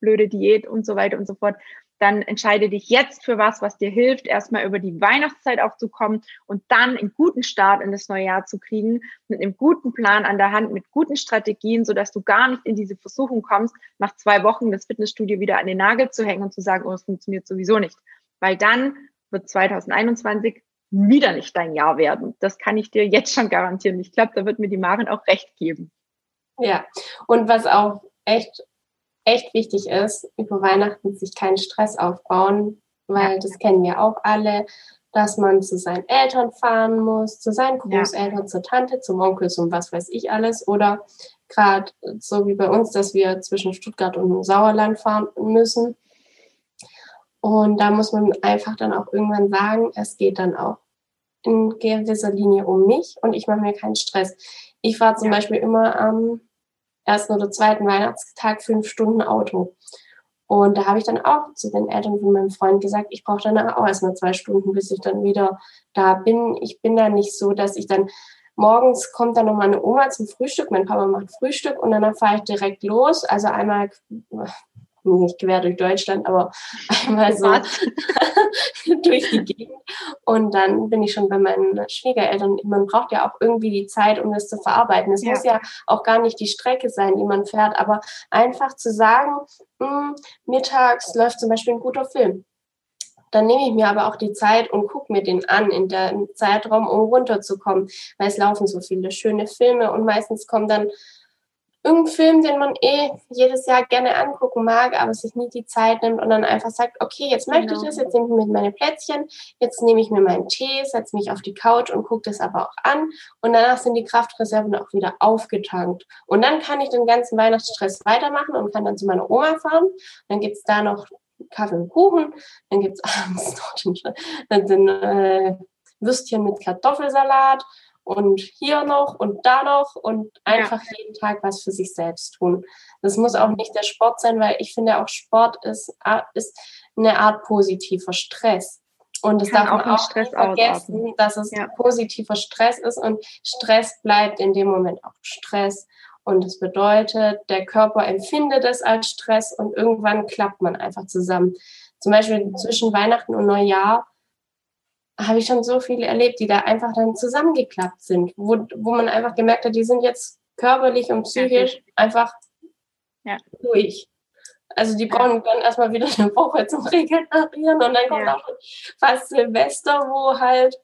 blöde Diät und so weiter und so fort dann entscheide dich jetzt für was, was dir hilft, erstmal über die Weihnachtszeit aufzukommen und dann einen guten Start in das neue Jahr zu kriegen, mit einem guten Plan an der Hand, mit guten Strategien, sodass du gar nicht in diese Versuchung kommst, nach zwei Wochen das Fitnessstudio wieder an den Nagel zu hängen und zu sagen, oh, es funktioniert sowieso nicht. Weil dann wird 2021 wieder nicht dein Jahr werden. Das kann ich dir jetzt schon garantieren. Ich glaube, da wird mir die Maren auch recht geben. Ja, und was auch echt echt wichtig ist, über Weihnachten sich keinen Stress aufbauen, weil das kennen wir auch alle, dass man zu seinen Eltern fahren muss, zu seinen Großeltern, ja. zur Tante, zum Onkel, zum was weiß ich alles. Oder gerade so wie bei uns, dass wir zwischen Stuttgart und Sauerland fahren müssen. Und da muss man einfach dann auch irgendwann sagen, es geht dann auch in gewisser Linie um mich und ich mache mir keinen Stress. Ich fahre zum ja. Beispiel immer am ersten oder zweiten Weihnachtstag fünf Stunden Auto. Und da habe ich dann auch zu den Eltern von meinem Freund gesagt, ich brauche danach auch erstmal zwei Stunden, bis ich dann wieder da bin. Ich bin da nicht so, dass ich dann morgens kommt dann noch meine Oma zum Frühstück, mein Papa macht Frühstück und dann fahre ich direkt los. Also einmal nicht quer durch Deutschland, aber einmal so durch die Gegend. Und dann bin ich schon bei meinen Schwiegereltern. Man braucht ja auch irgendwie die Zeit, um das zu verarbeiten. Es ja. muss ja auch gar nicht die Strecke sein, die man fährt, aber einfach zu sagen, mh, hm, mittags läuft zum Beispiel ein guter Film. Dann nehme ich mir aber auch die Zeit und gucke mir den an in dem Zeitraum, um runterzukommen, weil es laufen so viele schöne Filme und meistens kommen dann irgendein Film, den man eh jedes Jahr gerne angucken mag, aber sich nie die Zeit nimmt und dann einfach sagt, okay, jetzt möchte genau. ich das, jetzt nehme ich mir meine Plätzchen, jetzt nehme ich mir meinen Tee, setze mich auf die Couch und gucke das aber auch an und danach sind die Kraftreserven auch wieder aufgetankt. Und dann kann ich den ganzen Weihnachtsstress weitermachen und kann dann zu meiner Oma fahren. Dann gibt es da noch Kaffee und Kuchen, dann gibt es abends noch den, den äh, Würstchen mit Kartoffelsalat und hier noch und da noch und einfach ja. jeden Tag was für sich selbst tun. Das muss auch nicht der Sport sein, weil ich finde auch Sport ist, ist eine Art positiver Stress. Und es darf man auch Stress nicht vergessen, ausatmen. dass es ja. positiver Stress ist und Stress bleibt in dem Moment auch Stress. Und das bedeutet, der Körper empfindet es als Stress und irgendwann klappt man einfach zusammen. Zum Beispiel zwischen Weihnachten und Neujahr habe ich schon so viele erlebt, die da einfach dann zusammengeklappt sind, wo, wo man einfach gemerkt hat, die sind jetzt körperlich und psychisch ja, einfach ja. durch. Also die brauchen dann erstmal wieder eine Woche zum Regenerieren und dann kommt ja. auch fast Silvester, wo halt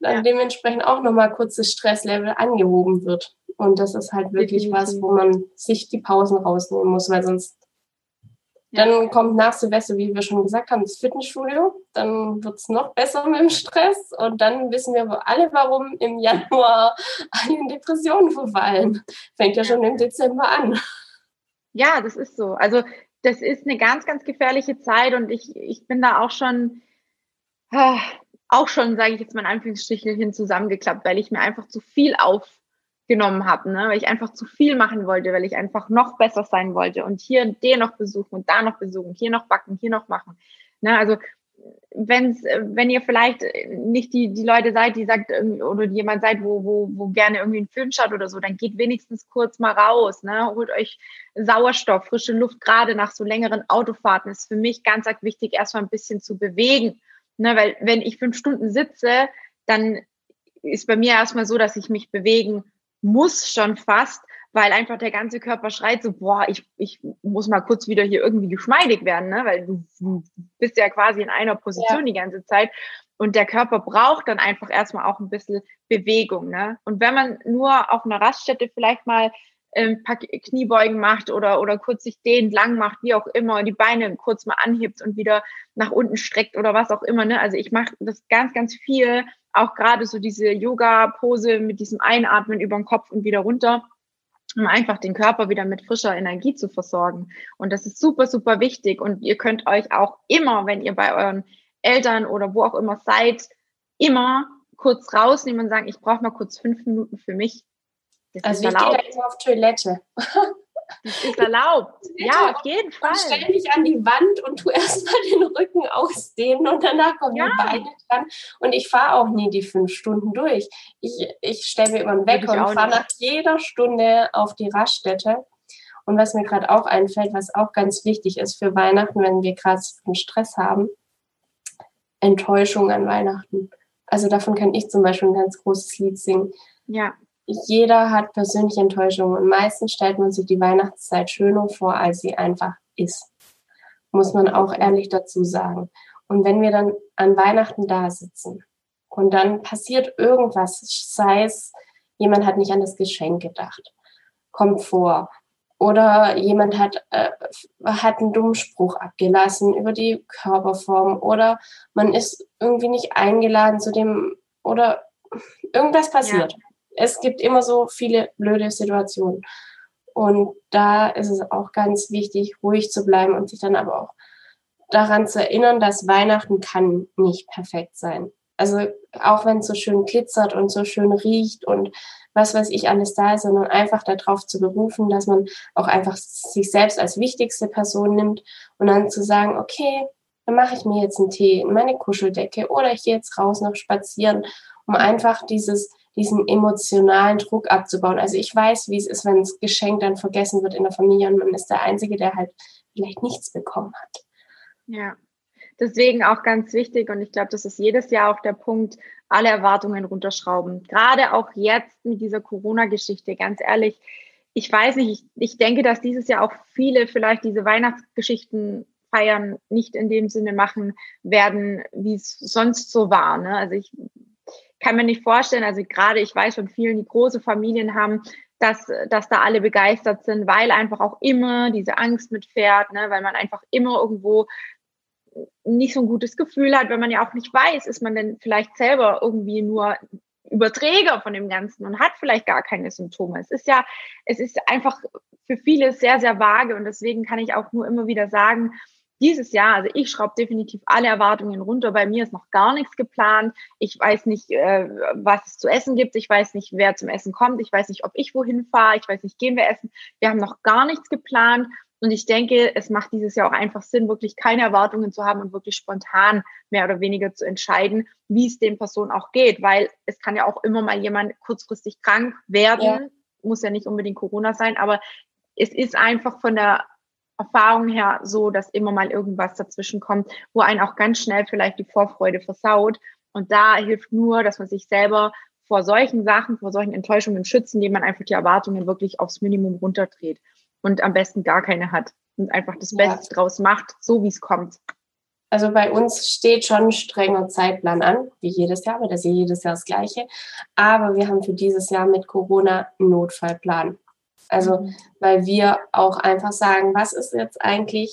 dann dementsprechend auch nochmal kurzes Stresslevel angehoben wird. Und das ist halt wirklich was, wo man sich die Pausen rausnehmen muss, weil sonst dann kommt nach Silvester, wie wir schon gesagt haben, das Fitnessstudio. Dann wird es noch besser mit dem Stress. Und dann wissen wir alle, warum im Januar alle in Depressionen verfallen. Fängt ja schon im Dezember an. Ja, das ist so. Also das ist eine ganz, ganz gefährliche Zeit. Und ich, ich bin da auch schon, äh, auch schon, sage ich jetzt mal in Anführungsstrichen, zusammengeklappt, weil ich mir einfach zu viel auf genommen habe, ne? weil ich einfach zu viel machen wollte, weil ich einfach noch besser sein wollte und hier den noch besuchen und da noch besuchen, hier noch backen, hier noch machen. Ne? Also wenn's, wenn ihr vielleicht nicht die, die Leute seid, die sagt, oder jemand seid, wo, wo, wo gerne irgendwie einen Film schaut oder so, dann geht wenigstens kurz mal raus, ne? holt euch Sauerstoff, frische Luft, gerade nach so längeren Autofahrten ist für mich ganz, ganz wichtig, erstmal ein bisschen zu bewegen. Ne? Weil wenn ich fünf Stunden sitze, dann ist bei mir erstmal so, dass ich mich bewegen muss schon fast, weil einfach der ganze Körper schreit so, boah, ich, ich muss mal kurz wieder hier irgendwie geschmeidig werden, ne? weil du, du bist ja quasi in einer Position ja. die ganze Zeit. Und der Körper braucht dann einfach erstmal auch ein bisschen Bewegung. Ne? Und wenn man nur auf einer Raststätte vielleicht mal ein ähm, paar Kniebeugen macht oder, oder kurz sich dehnt, lang macht, wie auch immer, die Beine kurz mal anhebt und wieder nach unten streckt oder was auch immer. Ne? Also ich mache das ganz, ganz viel, auch gerade so diese Yoga-Pose mit diesem Einatmen über den Kopf und wieder runter, um einfach den Körper wieder mit frischer Energie zu versorgen. Und das ist super, super wichtig. Und ihr könnt euch auch immer, wenn ihr bei euren Eltern oder wo auch immer seid, immer kurz rausnehmen und sagen, ich brauche mal kurz fünf Minuten für mich. Das also ich gehe da immer auf Toilette. Das ist erlaubt. Ja, auf jeden Fall. Stell dich an die Wand und tu erstmal den Rücken ausdehnen und danach kommen ja. die Beine dran. Und ich fahre auch nie die fünf Stunden durch. Ich, ich stelle mir immer einen Wecker und fahre nach jeder Stunde auf die Raststätte. Und was mir gerade auch einfällt, was auch ganz wichtig ist für Weihnachten, wenn wir gerade einen Stress haben, Enttäuschung an Weihnachten. Also davon kann ich zum Beispiel ein ganz großes Lied singen. Ja jeder hat persönliche Enttäuschungen und meistens stellt man sich die Weihnachtszeit schöner vor, als sie einfach ist. Muss man auch ehrlich dazu sagen. Und wenn wir dann an Weihnachten da sitzen und dann passiert irgendwas, sei es, jemand hat nicht an das Geschenk gedacht, kommt vor, oder jemand hat, äh, hat einen dummen Spruch abgelassen über die Körperform oder man ist irgendwie nicht eingeladen zu dem oder irgendwas passiert. Ja es gibt immer so viele blöde Situationen. Und da ist es auch ganz wichtig, ruhig zu bleiben und sich dann aber auch daran zu erinnern, dass Weihnachten kann nicht perfekt sein. Also auch wenn es so schön glitzert und so schön riecht und was weiß ich alles da ist, sondern einfach darauf zu berufen, dass man auch einfach sich selbst als wichtigste Person nimmt und dann zu sagen, okay, dann mache ich mir jetzt einen Tee in meine Kuscheldecke oder ich gehe jetzt raus noch spazieren, um einfach dieses, diesen emotionalen Druck abzubauen. Also ich weiß, wie es ist, wenn das Geschenk dann vergessen wird in der Familie und man ist der Einzige, der halt vielleicht nichts bekommen hat. Ja, deswegen auch ganz wichtig und ich glaube, das ist jedes Jahr auch der Punkt, alle Erwartungen runterschrauben. Gerade auch jetzt mit dieser Corona-Geschichte, ganz ehrlich, ich weiß nicht, ich, ich denke, dass dieses Jahr auch viele vielleicht diese Weihnachtsgeschichten feiern nicht in dem Sinne machen werden, wie es sonst so war. Ne? Also ich kann mir nicht vorstellen, also gerade ich weiß von vielen, die große Familien haben, dass, dass da alle begeistert sind, weil einfach auch immer diese Angst mitfährt, ne? weil man einfach immer irgendwo nicht so ein gutes Gefühl hat, wenn man ja auch nicht weiß, ist man denn vielleicht selber irgendwie nur Überträger von dem Ganzen und hat vielleicht gar keine Symptome. Es ist ja, es ist einfach für viele sehr, sehr vage und deswegen kann ich auch nur immer wieder sagen, dieses Jahr, also ich schraube definitiv alle Erwartungen runter. Bei mir ist noch gar nichts geplant. Ich weiß nicht, äh, was es zu essen gibt. Ich weiß nicht, wer zum Essen kommt. Ich weiß nicht, ob ich wohin fahre. Ich weiß nicht, gehen wir essen. Wir haben noch gar nichts geplant. Und ich denke, es macht dieses Jahr auch einfach Sinn, wirklich keine Erwartungen zu haben und wirklich spontan mehr oder weniger zu entscheiden, wie es den Personen auch geht, weil es kann ja auch immer mal jemand kurzfristig krank werden, ja. muss ja nicht unbedingt Corona sein, aber es ist einfach von der Erfahrung her so, dass immer mal irgendwas dazwischen kommt, wo einen auch ganz schnell vielleicht die Vorfreude versaut. Und da hilft nur, dass man sich selber vor solchen Sachen, vor solchen Enttäuschungen schützen, indem man einfach die Erwartungen wirklich aufs Minimum runterdreht und am besten gar keine hat und einfach das ja. Beste draus macht, so wie es kommt. Also bei uns steht schon ein strenger Zeitplan an, wie jedes Jahr, weil das ist jedes Jahr das gleiche. Aber wir haben für dieses Jahr mit Corona einen Notfallplan. Also, weil wir auch einfach sagen, was ist jetzt eigentlich,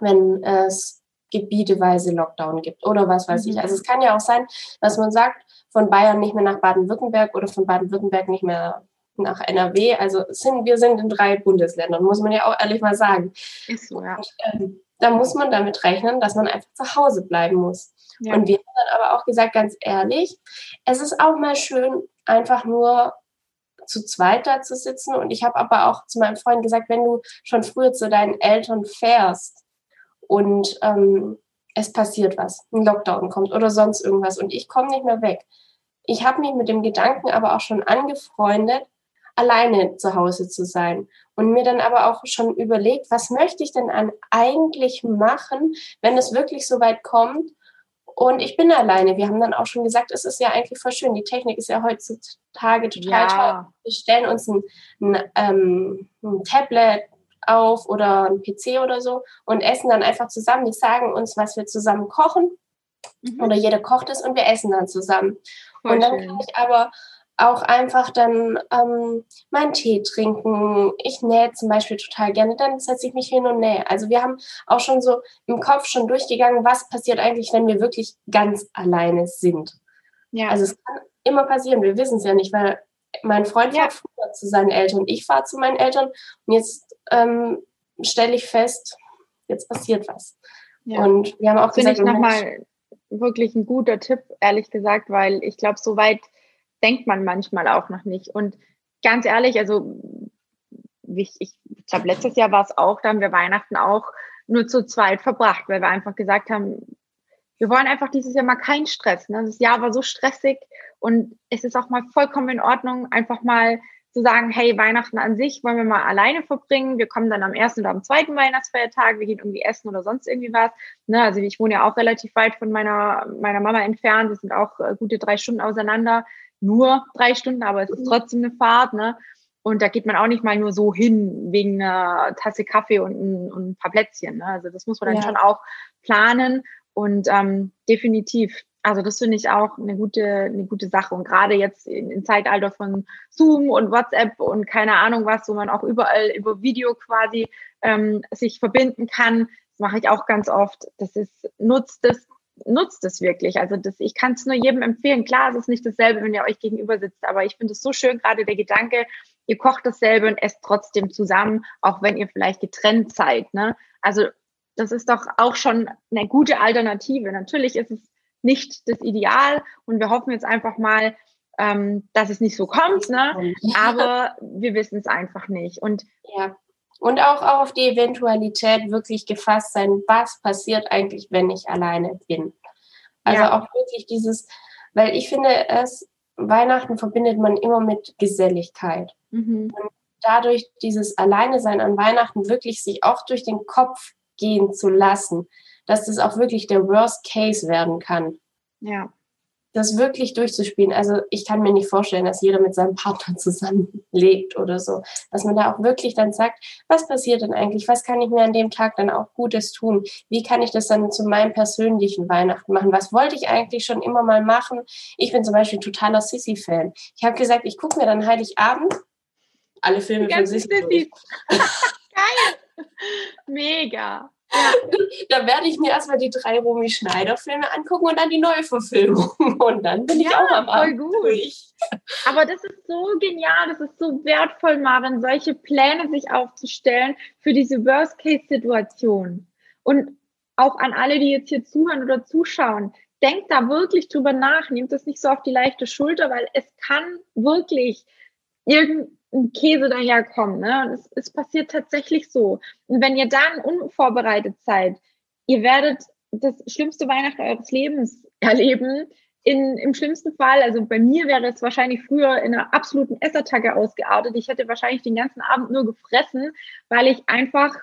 wenn es gebieteweise Lockdown gibt oder was weiß ich. Mhm. Also es kann ja auch sein, dass man sagt, von Bayern nicht mehr nach Baden-Württemberg oder von Baden-Württemberg nicht mehr nach NRW. Also sind, wir sind in drei Bundesländern, muss man ja auch ehrlich mal sagen. Ist so, ja. Und, ähm, da muss man damit rechnen, dass man einfach zu Hause bleiben muss. Ja. Und wir haben dann aber auch gesagt, ganz ehrlich, es ist auch mal schön, einfach nur zu zweit da zu sitzen. Und ich habe aber auch zu meinem Freund gesagt, wenn du schon früher zu deinen Eltern fährst und ähm, es passiert was, ein Lockdown kommt oder sonst irgendwas und ich komme nicht mehr weg. Ich habe mich mit dem Gedanken aber auch schon angefreundet, alleine zu Hause zu sein und mir dann aber auch schon überlegt, was möchte ich denn eigentlich machen, wenn es wirklich so weit kommt und ich bin alleine. Wir haben dann auch schon gesagt, es ist ja eigentlich voll schön. Die Technik ist ja heutzutage total ja. toll. Wir stellen uns ein, ein, ähm, ein Tablet auf oder ein PC oder so und essen dann einfach zusammen. Die sagen uns, was wir zusammen kochen. Mhm. Oder jeder kocht es und wir essen dann zusammen. Voll und dann schön. kann ich aber auch einfach dann ähm, meinen Tee trinken. Ich nähe zum Beispiel total gerne, dann setze ich mich hin und nähe. Also wir haben auch schon so im Kopf schon durchgegangen, was passiert eigentlich, wenn wir wirklich ganz alleine sind. Ja. Also es kann immer passieren, wir wissen es ja nicht, weil mein Freund ja. fährt früher zu seinen Eltern, ich fahre zu meinen Eltern und jetzt ähm, stelle ich fest, jetzt passiert was. Ja. Und wir haben auch Finde gesagt, ich nochmal wirklich ein guter Tipp, ehrlich gesagt, weil ich glaube, so weit denkt man manchmal auch noch nicht. Und ganz ehrlich, also ich, ich glaube, letztes Jahr war es auch, da haben wir Weihnachten auch nur zu zweit verbracht, weil wir einfach gesagt haben, wir wollen einfach dieses Jahr mal keinen Stress. Ne? Das Jahr war so stressig und es ist auch mal vollkommen in Ordnung, einfach mal zu sagen, hey, Weihnachten an sich wollen wir mal alleine verbringen. Wir kommen dann am ersten oder am zweiten Weihnachtsfeiertag, wir gehen irgendwie essen oder sonst irgendwie was. Ne? Also ich wohne ja auch relativ weit von meiner, meiner Mama entfernt. Wir sind auch äh, gute drei Stunden auseinander nur drei Stunden, aber es ist mhm. trotzdem eine Fahrt, ne? Und da geht man auch nicht mal nur so hin wegen einer Tasse Kaffee und ein, und ein paar Plätzchen. Ne? Also das muss man dann ja. schon auch planen und ähm, definitiv. Also das finde ich auch eine gute, eine gute Sache. Und gerade jetzt im Zeitalter von Zoom und WhatsApp und keine Ahnung was, wo man auch überall über Video quasi ähm, sich verbinden kann, das mache ich auch ganz oft. Das ist, nutzt es nutzt es wirklich. Also das, ich kann es nur jedem empfehlen. Klar, es ist nicht dasselbe, wenn ihr euch gegenüber sitzt, aber ich finde es so schön, gerade der Gedanke, ihr kocht dasselbe und esst trotzdem zusammen, auch wenn ihr vielleicht getrennt seid. Ne? Also das ist doch auch schon eine gute Alternative. Natürlich ist es nicht das Ideal und wir hoffen jetzt einfach mal, ähm, dass es nicht so kommt, ne? aber wir wissen es einfach nicht. Und ja. Und auch, auf die Eventualität wirklich gefasst sein, was passiert eigentlich, wenn ich alleine bin. Also ja. auch wirklich dieses, weil ich finde, es, Weihnachten verbindet man immer mit Geselligkeit. Mhm. Und dadurch dieses Alleine sein an Weihnachten wirklich sich auch durch den Kopf gehen zu lassen, dass das auch wirklich der Worst Case werden kann. Ja das wirklich durchzuspielen. Also ich kann mir nicht vorstellen, dass jeder mit seinem Partner zusammenlebt oder so. Dass man da auch wirklich dann sagt, was passiert denn eigentlich? Was kann ich mir an dem Tag dann auch Gutes tun? Wie kann ich das dann zu meinem persönlichen Weihnachten machen? Was wollte ich eigentlich schon immer mal machen? Ich bin zum Beispiel totaler Sissy-Fan. Ich habe gesagt, ich gucke mir dann Heiligabend alle Filme von Sissy. Sissy. Geil. Mega. Da werde ich mir erstmal die drei Romy Schneider-Filme angucken und dann die Neuverfilmung. Und dann bin ja, ich auch am voll gut. Durch. Aber das ist so genial, das ist so wertvoll, Marvin, solche Pläne sich aufzustellen für diese Worst-Case-Situation. Und auch an alle, die jetzt hier zuhören oder zuschauen, denkt da wirklich drüber nach, nehmt das nicht so auf die leichte Schulter, weil es kann wirklich irgendein Käse daherkommen. Ne? Und es, es passiert tatsächlich so. Und wenn ihr dann unvorbereitet seid, ihr werdet das schlimmste Weihnachten eures Lebens erleben. In, Im schlimmsten Fall, also bei mir wäre es wahrscheinlich früher in einer absoluten Essattacke ausgeartet. Ich hätte wahrscheinlich den ganzen Abend nur gefressen, weil ich einfach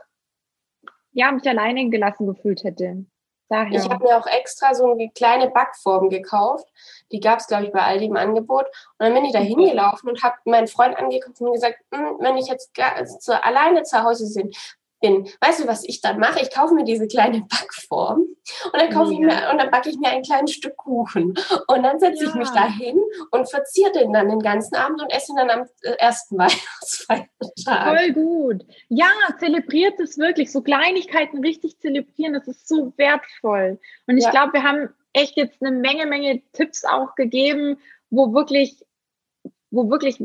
ja, mich alleine gelassen gefühlt hätte. Daher. Ich habe mir auch extra so eine kleine Backform gekauft. Die gab es, glaube ich, bei Aldi im Angebot. Und dann bin ich da hingelaufen und habe meinen Freund angeguckt und gesagt, hm, wenn ich jetzt zu, alleine zu Hause bin, bin. Weißt du, was ich dann mache? Ich kaufe mir diese kleine Backform und dann kaufe ich mir und dann backe ich mir ein kleines Stück Kuchen und dann setze ja. ich mich da hin und verziehe den dann den ganzen Abend und esse ihn dann am äh, ersten Weihnachtsfeiertag. Voll gut. Ja, zelebriert es wirklich. So Kleinigkeiten richtig zelebrieren, das ist so wertvoll. Und ich ja. glaube, wir haben echt jetzt eine Menge, Menge Tipps auch gegeben, wo wirklich, wo wirklich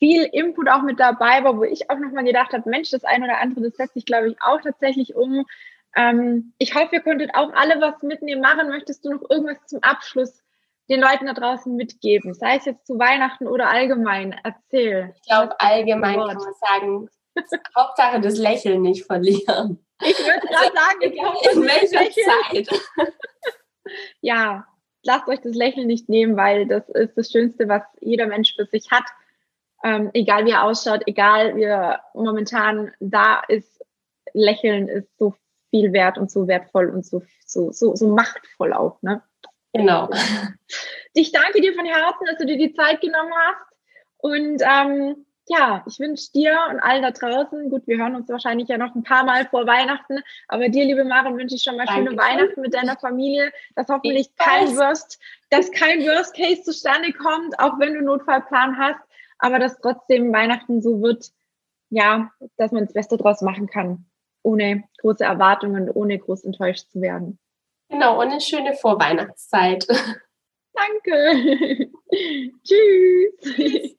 viel Input auch mit dabei war, wo ich auch nochmal gedacht habe, Mensch, das eine oder andere, das setzt sich, glaube ich, auch tatsächlich um. Ähm, ich hoffe, ihr konntet auch alle was mitnehmen. Machen möchtest du noch irgendwas zum Abschluss den Leuten da draußen mitgeben? Sei es jetzt zu Weihnachten oder allgemein. Erzähl. Ich glaube, allgemein kann man sagen, Hauptsache das Lächeln nicht verlieren. Ich würde gerade sagen, in, in welcher Zeit? ja, lasst euch das Lächeln nicht nehmen, weil das ist das Schönste, was jeder Mensch für sich hat ähm, egal wie er ausschaut, egal wie er momentan da ist, Lächeln ist so viel wert und so wertvoll und so, so, so, so machtvoll auch, ne? Genau. Ich danke dir von Herzen, dass du dir die Zeit genommen hast. Und ähm, ja, ich wünsche dir und allen da draußen, gut, wir hören uns wahrscheinlich ja noch ein paar Mal vor Weihnachten, aber dir, liebe Maren, wünsche ich schon mal Danke. schöne Weihnachten mit deiner Familie, dass hoffentlich kein Worst, dass kein Worst Case zustande kommt, auch wenn du Notfallplan hast aber dass trotzdem Weihnachten so wird, ja, dass man das Beste draus machen kann, ohne große Erwartungen, ohne groß enttäuscht zu werden. Genau, und eine schöne Vorweihnachtszeit. Danke. Tschüss.